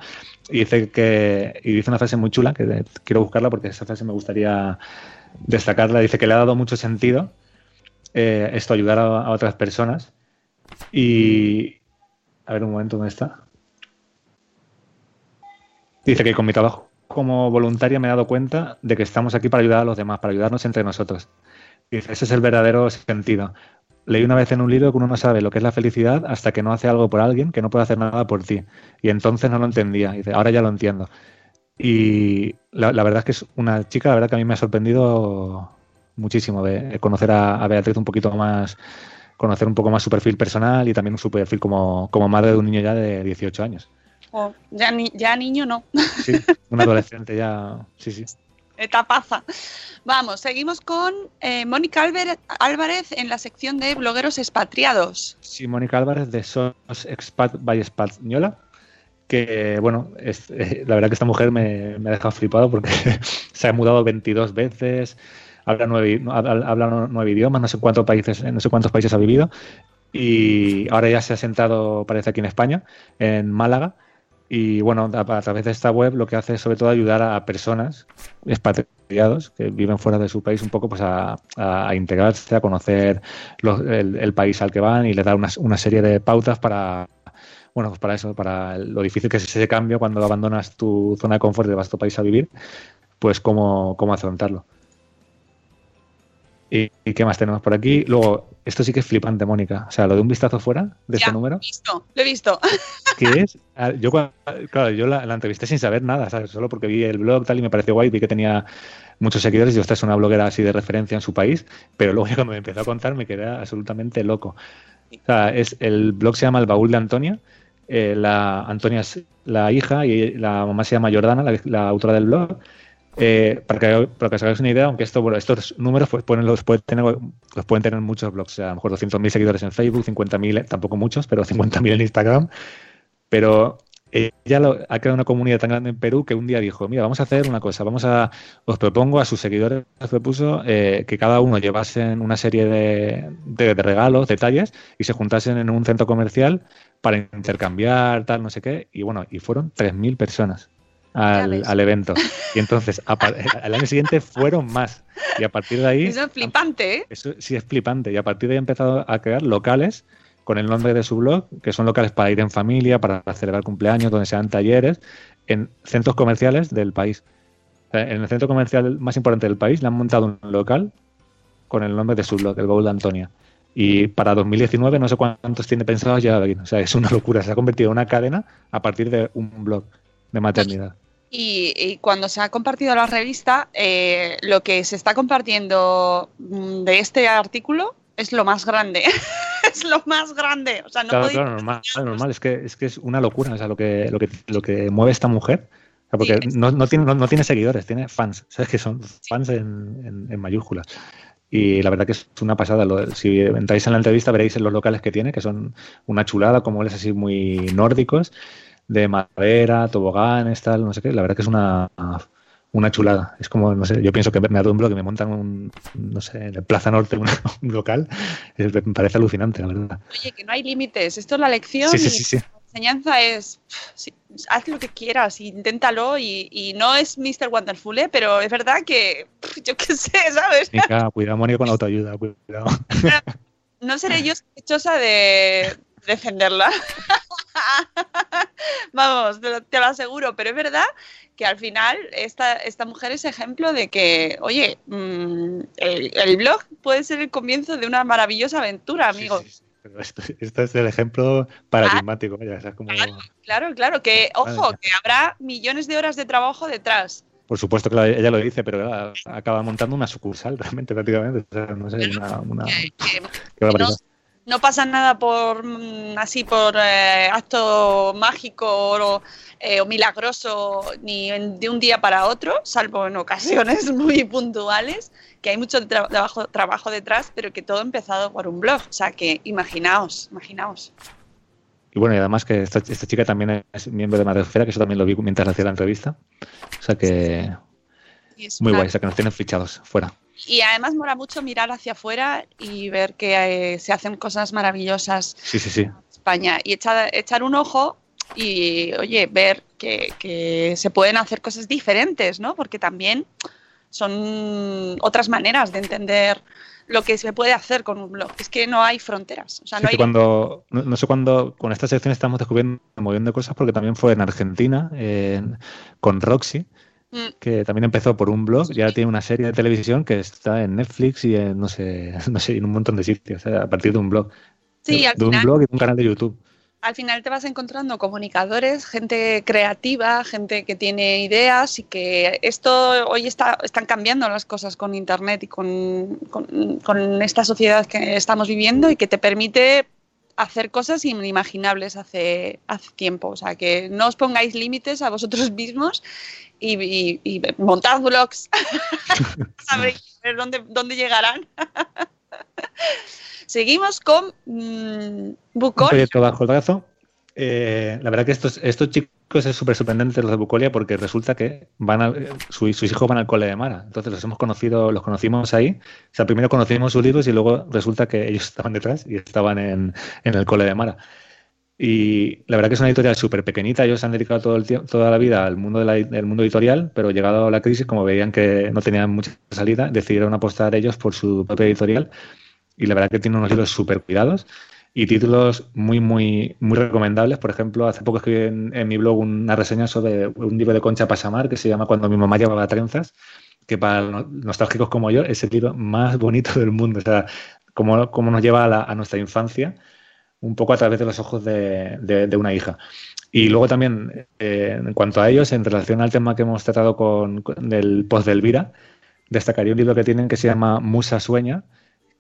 y dice que y dice una frase muy chula que quiero buscarla porque esa frase me gustaría destacarla dice que le ha dado mucho sentido eh, esto ayudar a, a, otras personas y a ver un momento dónde está dice que con mi trabajo como voluntaria me he dado cuenta de que estamos aquí para ayudar a los demás para ayudarnos entre nosotros dice ese es el verdadero sentido Leí una vez en un libro que uno no sabe lo que es la felicidad hasta que no hace algo por alguien que no puede hacer nada por ti. Y entonces no lo entendía. Dice, ahora ya lo entiendo. Y la, la, verdad es que es una chica, la verdad que a mí me ha sorprendido muchísimo de conocer a, a Beatriz un poquito más, conocer un poco más su perfil personal y también su perfil como, como madre de un niño ya de 18 años. Oh, ya, ni, ya niño no. Sí, un adolescente ya, sí, sí etapaza. Vamos, seguimos con eh, Mónica Álvarez en la sección de blogueros expatriados. Sí, Mónica Álvarez de Sos Expat by Española. Que bueno, eh, la verdad que esta mujer me, me, ha dejado flipado porque se ha mudado 22 veces, habla nueve, habla nueve idiomas, no sé cuántos países, no sé cuántos países ha vivido y ahora ya se ha sentado, parece aquí en España, en Málaga. Y bueno, a, través de esta web lo que hace es sobre todo ayudar a personas expatriados que viven fuera de su país un poco pues a, a integrarse, a conocer el, el, país al que van y le da una, una serie de pautas para, bueno, pues para eso, para lo difícil que es ese cambio cuando abandonas tu zona de confort y vas a tu país a vivir, pues cómo, cómo afrontarlo. ¿Y, ¿Y, qué más tenemos por aquí? Luego, esto sí que es flipante, Mónica. O sea, lo de un vistazo fuera de ya, este número. Lo he visto, lo he visto. ¿Qué es? Yo, claro, yo la, la, entrevisté sin saber nada, ¿sabes? Solo porque vi el blog tal y me pareció guay, vi que tenía muchos seguidores y esta es una bloguera así de referencia en su país, pero luego ya cuando me empezó a contar me quedé absolutamente loco. O sea, es, el blog se llama El Baúl de Antonia. Eh, la Antonia es la hija y la mamá se llama Jordana, la, autora del blog. Eh, para, que, para que os hagáis una idea, aunque estos números pues, los, pueden tener, los pueden tener muchos blogs, o sea, a lo mejor 200.000 seguidores en Facebook, 50.000, tampoco muchos, pero 50.000 en Instagram. Pero ella lo, ha creado una comunidad tan grande en Perú que un día dijo, mira, vamos a hacer una cosa, vamos a, os propongo a sus seguidores, propuso eh, que cada uno llevasen una serie de, de, de regalos, detalles, y se juntasen en un centro comercial para intercambiar, tal, no sé qué, y bueno, y fueron 3.000 personas al, al, evento. Y entonces, a, al año siguiente fueron más. Y a partir de ahí. Eso es flipante, ¿eh? Eso sí es flipante. Y a partir de ahí ha empezado a crear locales con el nombre de su blog, que son locales para ir en familia, para celebrar cumpleaños, donde sean talleres, en centros comerciales del país. En el centro comercial más importante del país le han montado un local con el nombre de su blog, el Bowl de Antonia. Y para 2019 no sé cuántos tiene pensados llegar aquí. O sea, es una locura. Se ha convertido en una cadena a partir de un blog de maternidad. Y, y, cuando se ha compartido la revista, eh, lo que se está compartiendo de este artículo es lo más grande. es lo más grande. O sea, no claro, claro, normal, normal. Es que, es que es una locura. O sea, lo que, lo que, lo que mueve esta mujer. O sea, porque sí, no, no, tiene, no, no, tiene seguidores, tiene fans. ¿Sabes? Que son fans sí. en, en, en, mayúsculas. Y la verdad que es una pasada. Si entráis en la entrevista veréis en los locales que tiene, que son una chulada, como es así muy nórdicos de madera, toboganes, tal, no sé qué. La verdad que es una, una chulada. Es como, no sé, yo pienso que me adumbro que me montan un, no sé, en Plaza Norte un, un local. Es, me parece alucinante, la verdad. Oye, que no hay límites. Esto es la lección. Sí, sí, sí, sí. La enseñanza es, sí, haz lo que quieras, inténtalo y, y no es Mr. Wonderful, ¿eh? pero es verdad que, yo qué sé, ¿sabes? Mica, cuidado, Mónica, con la autoayuda, cuidado. No seré yo sospechosa de defenderla. Vamos, te lo, te lo aseguro, pero es verdad que al final esta, esta mujer es ejemplo de que, oye, mm, el, el blog puede ser el comienzo de una maravillosa aventura, amigo. Sí, sí, sí. Pero esto, esto es el ejemplo paradigmático. sea, es como- Claro, claro, que, ojo, que habrá millones de horas de trabajo detrás. Por supuesto que la- ella lo dice, pero claro, acaba montando una sucursal realmente, prácticamente. O sea, no sé, una, una- Que- que- qué barbaridad. No pasa nada por mm, así por eh, acto mágico o, eh, o milagroso ni en- de un día para otro, salvo en ocasiones muy puntuales, que hay mucho tra- trabajo, trabajo detrás, pero que todo ha empezado por un blog. O sea que imaginaos, imaginaos. Y bueno, y además que esta, esta chica también es miembro de Madresfera, que eso también lo vi mientras hacía la entrevista. O sea que muy una- guay, o sea que nos tienen fichados fuera. Y además mola mucho mirar hacia afuera y ver que eh, se hacen cosas maravillosas Sí, sí, sí. España y echar, echar un ojo y, oye, ver que, que se pueden hacer cosas diferentes, ¿no? Porque también son otras maneras de entender lo que se puede hacer con un blog. Es que no hay fronteras. O sea, no hay... cuando, no, no sé cuándo, con esta sección estamos descubriendo de cosas, porque también fue en Argentina, en- con Roxy. Que también empezó por un blog, y ahora tiene una serie de televisión que está en Netflix y en, no sé, no sé, en un montón de sitios, a partir de un blog. Sí, de, al de un blog y de un canal de YouTube. al final te vas encontrando comunicadores, gente creativa, gente que tiene ideas y que esto hoy está, están cambiando las cosas con Internet y con, con- con esta sociedad que estamos viviendo y que te permite hacer cosas inimaginables hace, hace tiempo. O sea, que no os pongáis límites a vosotros mismos y, y- y montad blogs. Sabréis ver dónde, dónde llegarán. Seguimos con mm, proyecto bajo el brazo. Eh, la verdad que estos, estos chicos es súper sorprendente los de Bucolia porque resulta que van a, su- sus hijos van al cole de Mara. Entonces los hemos conocido, los conocimos ahí. O sea, primero conocimos sus libros y luego resulta que ellos estaban detrás y estaban en, en el cole de Mara. Y la verdad que es una editorial súper pequeñita. Ellos se han dedicado todo el toda la vida al mundo de la- mundo editorial, pero llegado a la crisis, como veían que no tenían mucha salida, decidieron apostar ellos por su propia editorial. Y la verdad que tiene unos libros súper cuidados y títulos muy, muy, muy recomendables. Por ejemplo, hace poco escribí en, en mi blog una reseña sobre un libro de Concha Pasamar que se llama Cuando mi mamá llevaba trenzas, que para nostálgicos como yo es el libro más bonito del mundo. O sea, cómo, cómo nos lleva a, la- a nuestra infancia un poco a través de los ojos de, una hija. Y luego también, eh, en cuanto a ellos, en relación al tema que hemos tratado con, con- del post de Elvira, destacaría un libro que tienen que se llama Musa Sueña,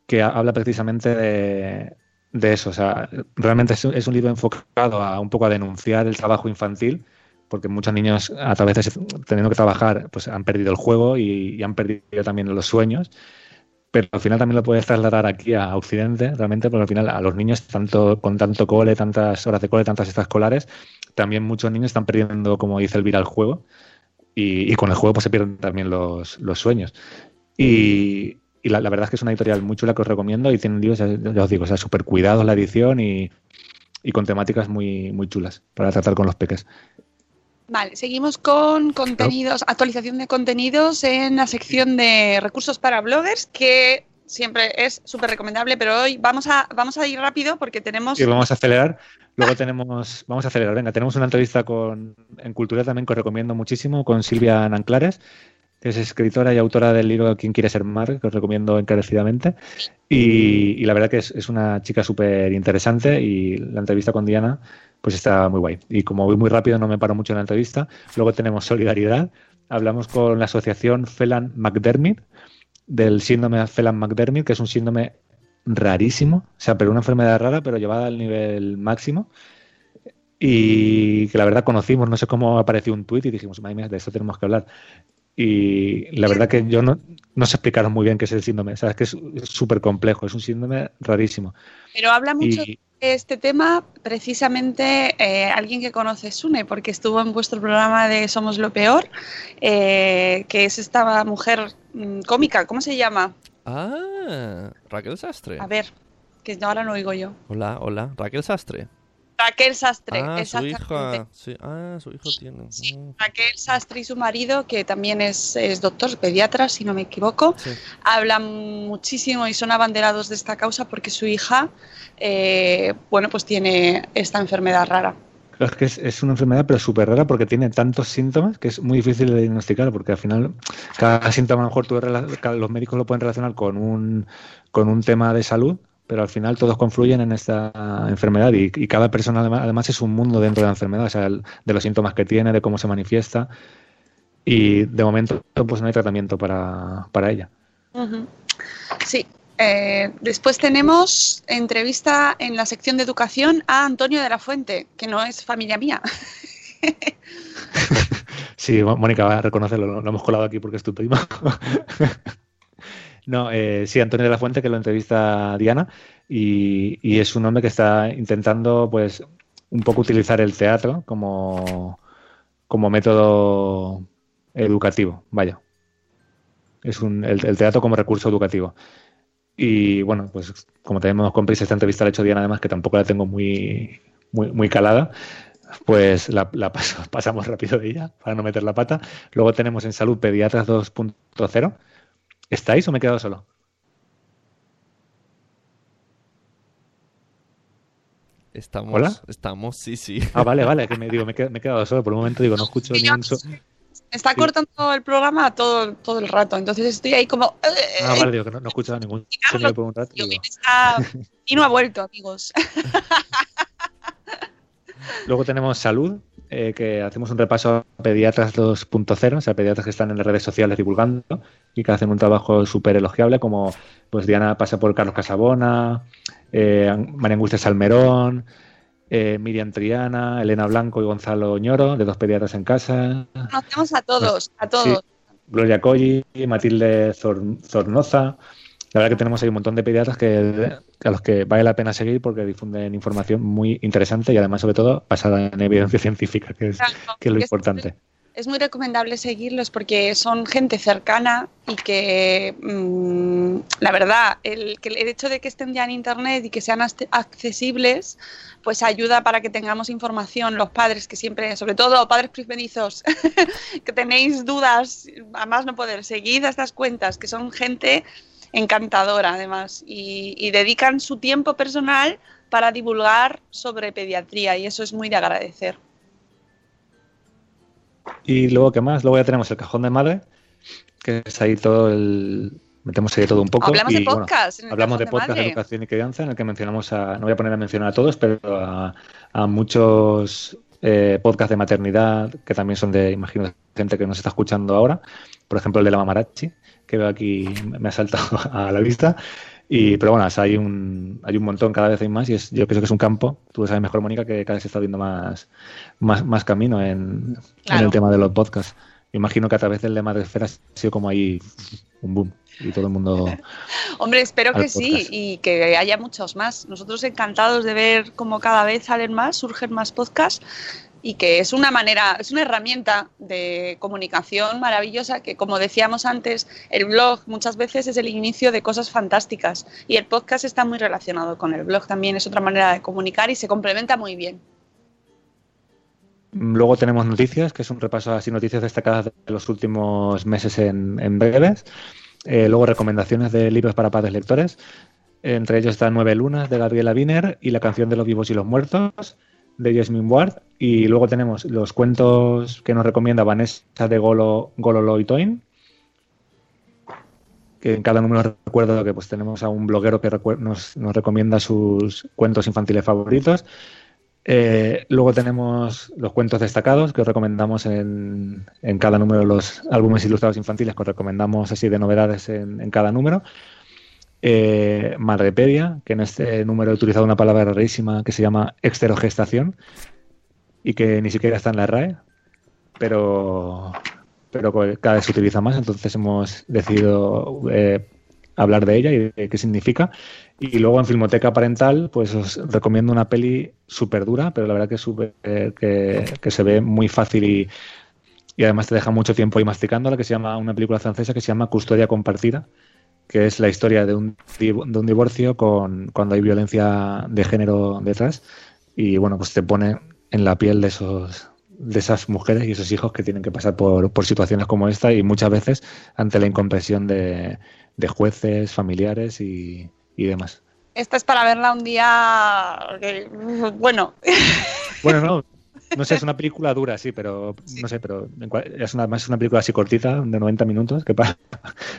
que ha- habla precisamente de, de eso. O sea, realmente es, un- libro enfocado a un poco a denunciar el trabajo infantil, porque muchos niños a través de teniendo que trabajar, pues han perdido el juego y, y han perdido también los sueños. Pero al final también lo puedes trasladar aquí a Occidente, realmente, porque al final a los niños, tanto con tanto cole, tantas horas de cole, tantas extraescolares, también muchos niños están perdiendo, como dice Elvira, el juego. Y, y con el juego pues se pierden también los, los sueños. Y, y la, la verdad es que es una editorial muy chula que os recomiendo y tienen libros, ya, ya os digo, o sea, súper cuidados la edición y, y con temáticas muy, muy chulas para tratar con los peques. Vale, seguimos con contenidos, actualización de contenidos en la sección de recursos para bloggers, que siempre es súper recomendable, pero hoy vamos a, vamos a ir rápido porque tenemos... Y vamos a acelerar. Luego tenemos, vamos a acelerar, venga, tenemos una entrevista con, en Cultura también que os recomiendo muchísimo, con Silvia Nanclares, es escritora y autora del libro ¿Quién quiere ser mar? que os recomiendo encarecidamente. Y, la verdad que es, es una chica súper interesante y la entrevista con Diana pues está muy guay. Y como voy muy rápido no me paro mucho en la entrevista. Luego tenemos Solidaridad. Hablamos con la asociación Phelan McDermott del síndrome Phelan McDermott, que es un síndrome rarísimo, o sea, pero una enfermedad rara, pero llevada al nivel máximo. Y que la verdad conocimos, no sé cómo apareció un tuit y dijimos, madre mía, de esto tenemos que hablar. Y la verdad que yo no, no sé explicar muy bien qué es el síndrome, o sea, es que es súper complejo, es un síndrome rarísimo. Pero habla mucho Y- de este tema precisamente eh, alguien que conoce Sune, porque estuvo en vuestro programa de Somos lo Peor, eh, que es esta mujer mm, cómica, ¿cómo se llama? Ah, Raquel Sastre. A ver, que ahora no oigo yo. Hola, hola. Raquel Sastre. Raquel Sastre, Ah, su exactamente. hija. Sí. Ah, su hijo tiene. Mm. Raquel Sastre y su marido, que también es, es doctor, pediatra, si no me equivoco, Sí. hablan muchísimo y son abanderados de esta causa porque su hija, eh, bueno, pues tiene esta enfermedad rara. Es que es, es una enfermedad, pero súper rara porque tiene tantos síntomas que es muy difícil de diagnosticar, porque al final cada síntoma a lo mejor tú los médicos lo pueden relacionar con un, con un tema de salud, pero al final todos confluyen en esta enfermedad y, y cada persona además, además es un mundo dentro de la enfermedad, o sea, el- de los síntomas que tiene, de cómo se manifiesta y de momento pues no hay tratamiento para, para ella. Sí. Eh, después tenemos entrevista en la sección de educación a Antonio de la Fuente, que no es familia mía. Sí, Mónica va a reconocerlo, lo, hemos colado aquí porque es tu primo. no, eh, sí, Antonio de la Fuente, que lo entrevista Diana, y, es un hombre que está intentando, pues, un poco utilizar el teatro como, como método educativo, vaya. Es un, el, el teatro como recurso educativo. Y bueno, pues como tenemos con prisa esta entrevista la ha hecho Diana, además, que tampoco la tengo muy, muy, muy calada, pues la, la paso- pasamos rápido de ella para no meter la pata. Luego tenemos en salud pediatras 2.0. ¿Estáis o me he quedado solo? Estamos. ¿Hola? Estamos, sí, sí. Ah, vale, vale, que me digo, me he, qued- me he quedado solo. Por un momento digo, no escucho ni un so- Está Sí. cortando el programa todo, todo el rato, entonces estoy ahí como... eh, Ah, vale, digo que no, no he escuchado ningún sonido por un rato. Digo, digo. está- Y no ha vuelto, amigos. Luego tenemos salud, eh, que hacemos un repaso a pediatras 2.0, o sea, pediatras que están en las redes sociales divulgando y que hacen un trabajo súper elogiable, como pues Diana pasa por Carlos Casabona, eh, María Angustia Salmerón, eh, Miriam Triana, Elena Blanco y Gonzalo Ñoro, de dos pediatras en casa, Conocemos a todos, a todos. Gloria Colli, Matilde Zor- Zornoza. La verdad que tenemos ahí un montón de pediatras que, a los que vale la pena seguir porque difunden información muy interesante y además, sobre todo, basada en evidencia científica, que es, Claro, que es lo importante. Es muy recomendable seguirlos porque son gente cercana y que, mm, la verdad, el, que el hecho de que estén ya en Internet y que sean accesibles, pues ayuda para que tengamos información los padres que siempre, sobre todo padres primerizos, que tenéis dudas, a más no poder, seguid a estas cuentas, que son gente encantadora además y, y dedican su tiempo personal para divulgar sobre pediatría y eso es muy de agradecer. Y luego, ¿qué más? Luego ya tenemos el cajón de madre, que es ahí todo el... Metemos ahí todo un poco. Hablamos de y, bueno, podcast en el hablamos de podcast de educación y crianza, en el que mencionamos a... No voy a poner a mencionar a todos, pero a, a muchos eh, podcasts de maternidad, que también son de, imagino, gente que nos está escuchando ahora. Por ejemplo, el de la Mamarachi, que veo aquí, me ha saltado a la vista. Y, pero bueno, o sea, hay un, hay un montón, cada vez hay más, y es, yo creo que es un campo, tú lo sabes mejor, Mónica, que cada vez se está viendo más, más, más camino en, en Claro. el tema de los podcasts. Me imagino que a través del de Madresfera ha sido como ahí un boom, y todo el mundo... Hombre, espero que sí podcast. y que haya muchos más. Nosotros encantados de ver cómo cada vez salen más, surgen más podcasts y que es una manera, es una herramienta de comunicación maravillosa que, como decíamos antes, el blog muchas veces es el inicio de cosas fantásticas y el podcast está muy relacionado con el blog también, es otra manera de comunicar y se complementa muy bien. Luego tenemos noticias, que es un repaso así noticias destacadas de los últimos meses en, breves. Eh, luego recomendaciones de libros para padres lectores. Entre ellos está Nueve Lunas de Gabriela Wiener y La canción de los vivos y los muertos de Jasmine Ward. Y luego tenemos los cuentos que nos recomienda Vanessa de Golo, Gololo y Toin. Que en cada número recuerdo que pues tenemos a un bloguero que nos, nos recomienda sus cuentos infantiles favoritos. Eh, luego tenemos los cuentos destacados que os recomendamos en, en cada número los álbumes ilustrados infantiles que os recomendamos así de novedades en, en cada número. Eh, que en este número he utilizado una palabra rarísima que se llama exterogestación y que ni siquiera está en la RAE, pero, pero cada vez se utiliza más, entonces hemos decidido eh, hablar de ella y de qué significa. Y luego en Filmoteca Parental, pues os recomiendo una peli súper dura, pero la verdad que, eh, que, que se ve muy fácil y, y además te deja mucho tiempo ahí masticándola, que se llama una película francesa que se llama Custodia Compartida, que es la historia de un, de un divorcio con, cuando hay violencia de género detrás. y bueno, pues te pone en la piel de esos de esas mujeres y esos hijos que tienen que pasar por, por situaciones como esta y muchas veces ante la incomprensión de, de jueces, familiares y, y demás. Esta es para verla un día. Bueno, Bueno, no, no sé, es una película dura, sí, pero no sé, pero es una, además es una película así cortita, de 90 minutos, que para,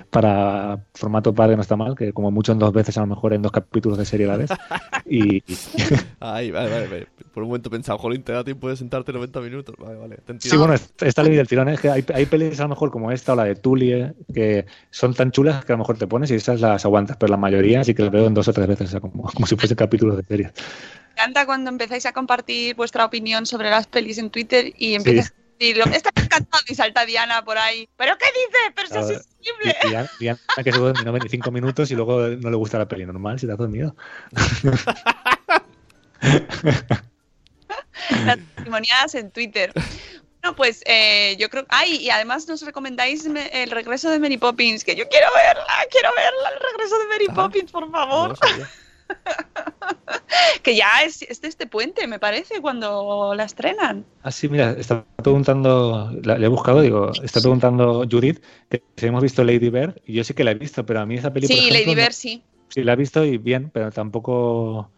para formato padre no está mal, que como mucho en dos veces, a lo mejor en dos capítulos de serie a la vez. Y, Ay, vale, vale, vale. Por un momento he pensado, jolín, te da tiempo de sentarte 90 minutos. Vale, vale. Te entiendo. sí, bueno, esta esta ley del tirón es que hay, hay pelis a lo mejor como esta o la de Tulie, que son tan chulas que a lo mejor te pones y esas las aguantas, pero la mayoría sí que las veo en dos o tres veces, o sea, como, como si fuesen capítulos de serie. Me encanta cuando empezáis a compartir vuestra opinión sobre las pelis en Twitter y empiezas esta me ha encantado y salta Diana por ahí. ¿Pero qué dices? Pero eso es imposible. Y, y Diana- Diana, que se duerme 95 minutos y luego no le gusta la peli normal, si te has dormido. las testimoniadas en Twitter. Bueno, pues eh, yo creo. Ay, y además nos recomendáis me- el regreso de Mary Poppins, que yo quiero verla, quiero verla, el regreso de Mary Poppins, por No favor. sabía. que ya es, es de este puente, me parece, cuando la estrenan. Ah, sí, mira, está preguntando, la- le he buscado, digo, está preguntando Judith que si hemos visto Lady Bird, y yo sí que la he visto, pero a mí esa película. Sí, Lady Bird, sí. Sí, la he visto y bien, pero tampoco.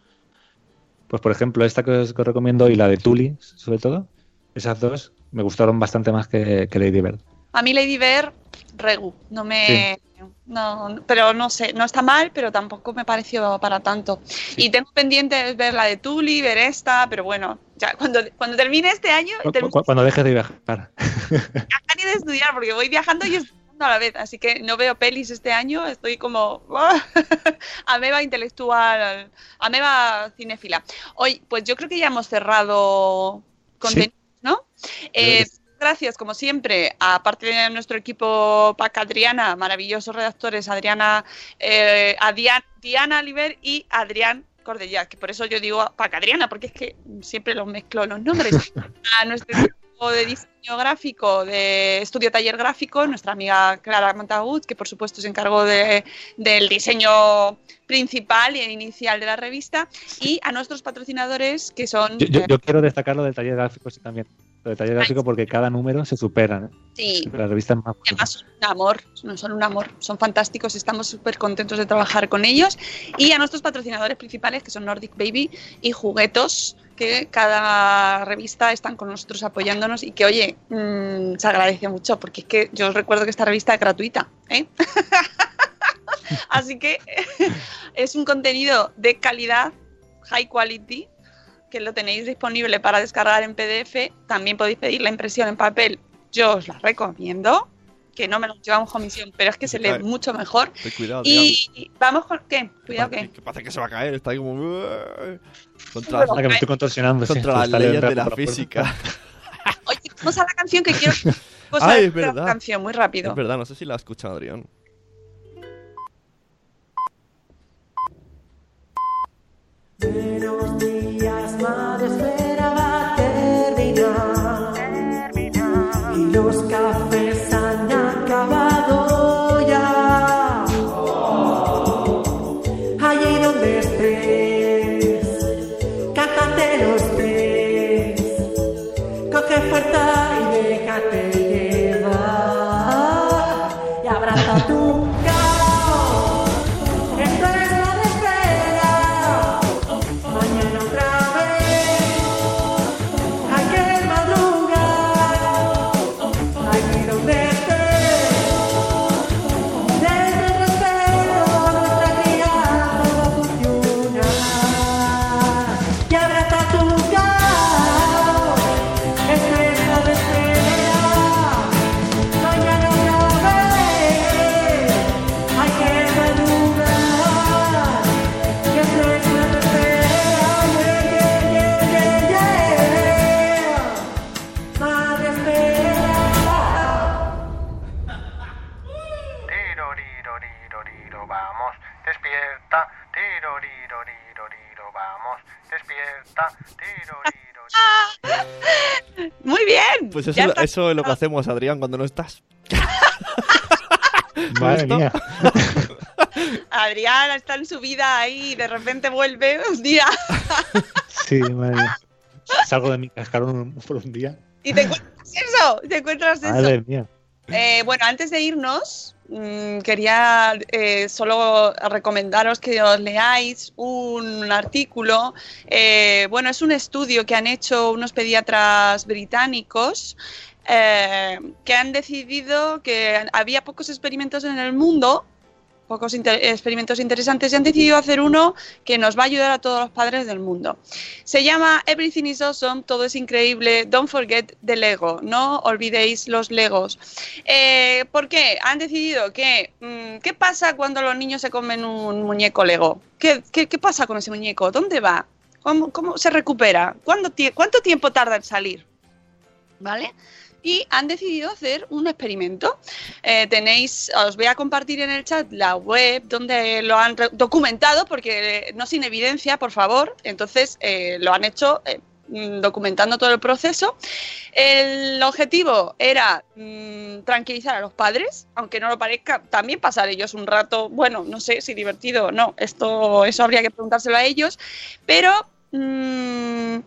Pues por ejemplo, esta que os, que os recomiendo y la de Tully, sobre todo, esas dos me gustaron bastante más que, que Lady Bird. A mí Lady Bird, regu, no me... No, pero no sé, no está mal, pero tampoco me pareció para tanto. Y tengo pendiente ver la de Tully, ver esta, pero bueno, ya cuando, cuando termine este año, termine cu- Cuando dejes de viajar. ni de estudiar, porque voy viajando y estudiando a la vez, así que no veo pelis este año, estoy como ameba intelectual, ameba cinéfila. Hoy, pues yo creo que ya hemos cerrado contenido, ¿no? Eh, gracias, como siempre, a parte de nuestro equipo PAC Adriana, maravillosos redactores, Adriana, eh, a Dian- Diana Oliver y Adrián Cordellá, que por eso yo digo PAC Adriana, porque es que siempre los mezclo los nombres. a nuestro equipo de diseño gráfico, de estudio taller gráfico, nuestra amiga Clara Montagut, que por supuesto se encargó de- del diseño principal e inicial de la revista, y a nuestros patrocinadores, que son... Yo, yo- yo quiero destacar lo del taller gráfico sí, también. Lo del taller gráfico porque cada número se superan. Sí, La revista es más. Además un amor, no son un amor, son fantásticos, estamos súper contentos de trabajar con ellos. Y a nuestros patrocinadores principales, que son Nordic Baby y Juguetos, que cada revista están con nosotros apoyándonos y que, oye, mm, se agradece mucho, porque es que yo os recuerdo que esta revista es gratuita. ¿eh? Así que es un contenido de calidad, high quality, que lo tenéis disponible para descargar en PDF. También podéis pedir la impresión en papel. Yo os la recomiendo, que no me lo llevamos comisión, pero es que se lee cae. mucho mejor. Ten cuidado, Adrián. Y y vamos con. ¿Qué? Cuidado, Que, ¿qué? que parece que se va a caer, está ahí como... Contra, Ah, que me estoy contorsionando. contra las leyes de la física. Oye, vamos a la canción que quiero. Vamos a Ay, la es verdad. canción, muy rápido. Es verdad, no sé si la ha escuchado Adrián. Eso, es lo que hacemos, Adrián, cuando no estás. Madre mía. Adrián está en su vida ahí y de repente vuelve un día. Sí, madre mía. Salgo de mi cascarón por un día. Y te encuentras eso, te encuentras eso. Madre mía. Eh, bueno, antes de irnos, mm, quería eh, solo recomendaros que os leáis un artículo. eh, bueno, es un estudio que han hecho unos pediatras británicos eh, que han decidido que había pocos experimentos en el mundo, pocos experimentos interesantes, y han decidido hacer uno que nos va a ayudar a todos los padres del mundo. Se llama Everything is Awesome, todo es increíble, don't forget the Lego, no olvidéis los Legos. Eh, ¿Por qué? Han decidido que, mm, ¿qué pasa cuando los niños se comen un muñeco Lego? ¿Qué, qué- pasa con ese muñeco? ¿Dónde va? ¿Cómo, cómo se recupera? ¿Cuándo tie- ¿Cuánto tiempo tarda en salir? ¿Vale? Y han decidido hacer un experimento. Eh, tenéis, os voy a compartir en el chat la web donde lo han documentado, porque eh, no sin evidencia, por favor. Entonces eh, lo han hecho mm, documentando todo el proceso. El objetivo era mm, tranquilizar a los padres, aunque no lo parezca, también pasar ellos un rato, bueno, no sé si divertido o no, esto, eso habría que preguntárselo a ellos, pero mm,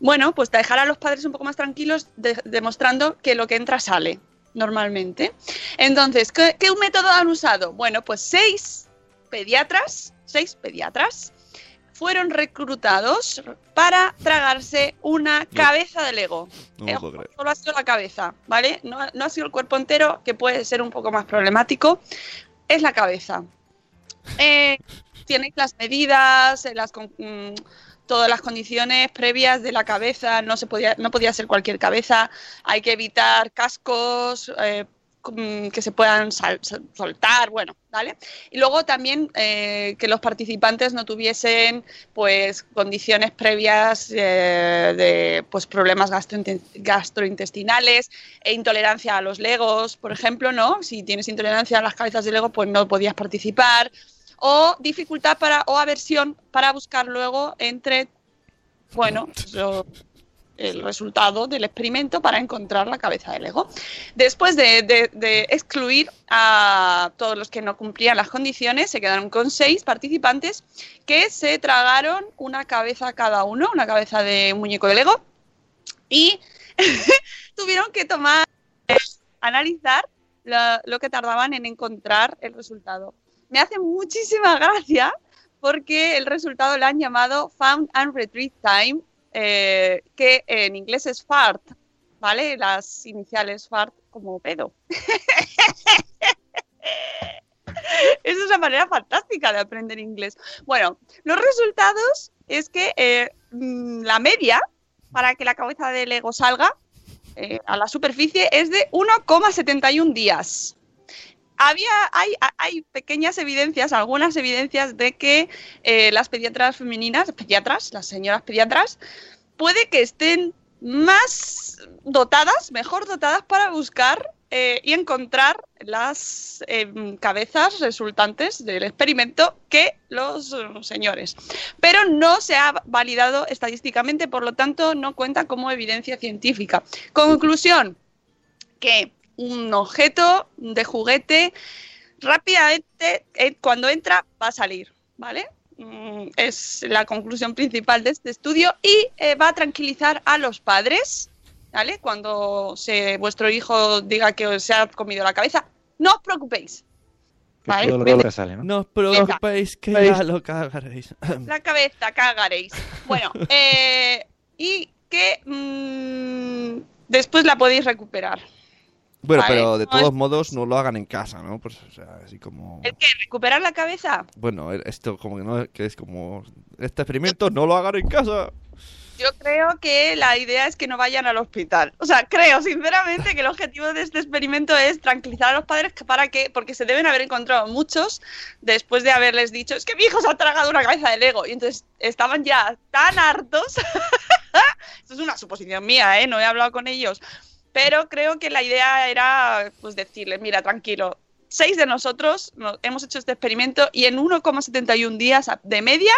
bueno, pues dejar a los padres un poco más tranquilos de- demostrando que lo que entra sale normalmente. Entonces, ¿qué, qué método han usado? Bueno, pues seis pediatras, seis pediatras fueron reclutados para tragarse una cabeza de Lego. No Eh. Solo ha sido la cabeza, ¿vale? No, no ha sido el cuerpo entero, que puede ser un poco más problemático. Es la cabeza. Eh, Tenéis las medidas, eh, las, con- mm, todas las condiciones previas de la cabeza. No, se podía, no podía ser cualquier cabeza. Hay que evitar cascos eh, mm, que se puedan sal- soltar, bueno, ¿vale? Y luego también eh, que los participantes no tuviesen pues condiciones previas eh, de pues problemas gastrointe- gastrointestinales e intolerancia a los legos, por ejemplo, ¿no? Si tienes intolerancia a las cabezas de lego, pues no podías participar o dificultad para o aversión para buscar luego entre bueno, el resultado del experimento para encontrar la cabeza de Lego. Después de, excluir a todos los que no cumplían las condiciones, se quedaron con seis participantes que se tragaron una cabeza cada uno, una cabeza de un muñeco de Lego, y tuvieron que tomar, analizar lo, lo que tardaban en encontrar el resultado. Me hace muchísima gracia porque el resultado lo han llamado Found and Retrieve Time, eh, que en inglés es FART, ¿vale? Las iniciales FART como pedo. Es una manera fantástica de aprender inglés. Bueno, los resultados es que eh, mm, la media para que la cabeza de Lego salga eh, a la superficie es de 1,71 días. Había, hay, hay pequeñas evidencias, algunas evidencias de que eh, las pediatras femeninas, pediatras, las señoras pediatras, puede que estén más dotadas, mejor dotadas para buscar eh, y encontrar las eh, cabezas resultantes del experimento que los eh, señores. Pero no se ha validado estadísticamente, por lo tanto no cuenta como evidencia científica. Conclusión, que un objeto de juguete rápidamente eh, cuando entra va a salir, ¿vale? Mm, Es la conclusión principal de este estudio y eh, va a tranquilizar a los padres, ¿vale? Cuando se, vuestro hijo diga que se ha comido la cabeza, no os preocupéis. Que ¿Vale? todo lo que sale, ¿no? No os preocupéis que ¿Veis? ya lo cagaréis. La cabeza, cagaréis. Bueno, eh, y que mm, después la podéis recuperar. Bueno, Vale, pero de todos es- modos no lo hagan en casa, ¿no? Pues, o sea, así como... ¿El qué? ¿Recuperar la cabeza? Bueno, esto como que no, que es como... Este experimento no lo hagan en casa. Yo creo que la idea es que no vayan al hospital. O sea, creo sinceramente que el objetivo de este experimento es tranquilizar a los padres para que, porque se deben haber encontrado muchos después de haberles dicho, es que mi hijo se ha tragado una cabeza de Lego. Y entonces estaban ya tan hartos. Esto es una suposición mía, ¿eh? No he hablado con ellos. Pero creo que la idea era pues decirles, mira, tranquilo, seis de nosotros no- hemos hecho este experimento y en 1,71 días de media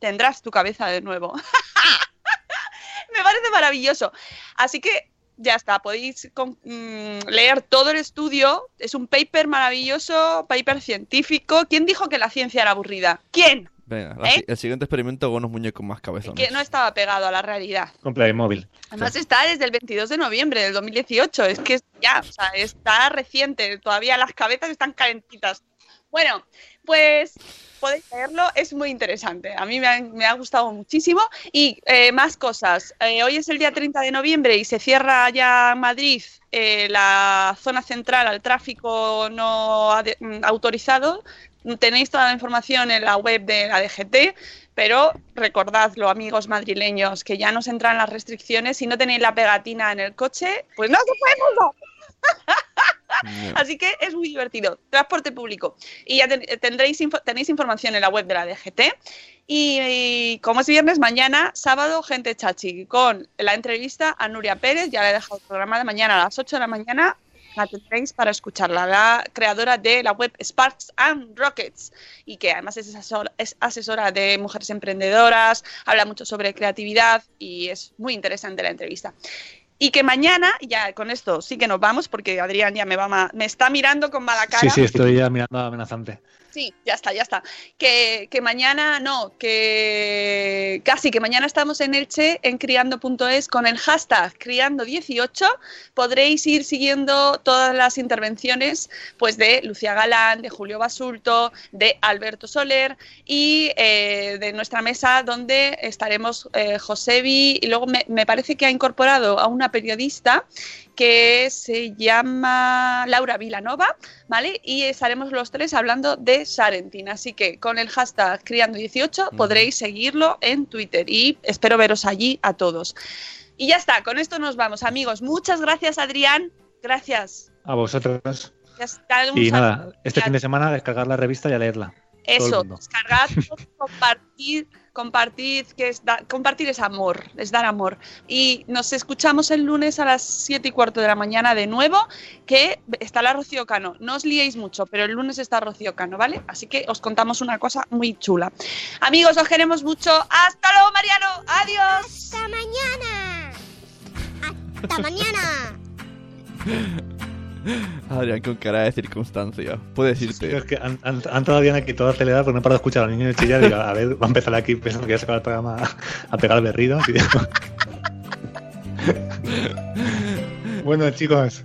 tendrás tu cabeza de nuevo. Me parece maravilloso. Así que ya está, podéis mm, leer todo el estudio. Es un paper maravilloso, paper científico. ¿Quién dijo que la ciencia era aburrida? ¿Quién? Venga, la ¿Eh? el siguiente experimento con unos muñecos más cabezones. Que no estaba pegado a la realidad. Con Playmobil. Además está desde el 22 de noviembre del 2018. Es que es ya, o sea, está reciente. Todavía las cabezas están calentitas. Bueno, pues podéis leerlo. Es muy interesante. A mí me ha, me ha gustado muchísimo. Y eh, más cosas. Eh, hoy es el día 30 de noviembre y se cierra ya en Madrid eh, la zona central al tráfico no mm, autorizado. Tenéis toda la información en la web de la DGT, pero recordadlo, amigos madrileños, que ya nos entran las restricciones. Si no tenéis la pegatina en el coche, pues no se puede. Así que es muy divertido. Transporte público. Y ya ten- tendréis info- tenéis información en la web de la DGT. Y, y como es viernes, mañana, sábado, gente chachi, con la entrevista a Nuria Pérez. Ya la he dejado programada mañana a las 8 de la mañana. La tendréis para escucharla, la creadora de la web Sparks and Rockets y que además es asesora, es asesora de mujeres emprendedoras, habla mucho sobre creatividad y es muy interesante la entrevista. Y que mañana, ya con esto sí que nos vamos porque Adrián ya me, va ma- me está mirando con mala cara. Sí, sí, estoy ya mirando amenazante. Sí, ya está, ya está. Que, que mañana, no, que casi que mañana estamos en Elche, en criando.es, con el hashtag criando18. Podréis ir siguiendo todas las intervenciones pues de Lucía Galán, de Julio Basulto, de Alberto Soler y eh, de nuestra mesa donde estaremos eh, Josebi y luego me, me parece que ha incorporado a una periodista que se llama Laura Vilanova, ¿vale? Y estaremos los tres hablando de Sarentin. Así que con el hashtag Criando18 podréis seguirlo en Twitter y espero veros allí a todos. Y ya está, con esto nos vamos, amigos. Muchas gracias, Adrián. Gracias. A vosotros. Ya está, un Y nada, este fin de semana descargar la revista y a leerla. Eso, mundo. descargad, compartir, compartir, que es da- compartir es amor, es dar amor. Y nos escuchamos el lunes a las 7 y cuarto de la mañana de nuevo, que está la Rocío Cano. No os liéis mucho, pero el lunes está Rocío Cano, ¿vale? Así que os contamos una cosa muy chula. Amigos, os queremos mucho. ¡Hasta luego, Mariano! ¡Adiós! ¡Hasta mañana! ¡Hasta mañana! Adrián con cara de circunstancia. Puedes irte. Es que han, han, han entrado bien aquí toda acelerada porque no he parado de escuchar a los niños chillar y digo, a ver, va a empezar aquí pensando que ya se acaba el programa a, a pegar berridos. y- bueno, chicos,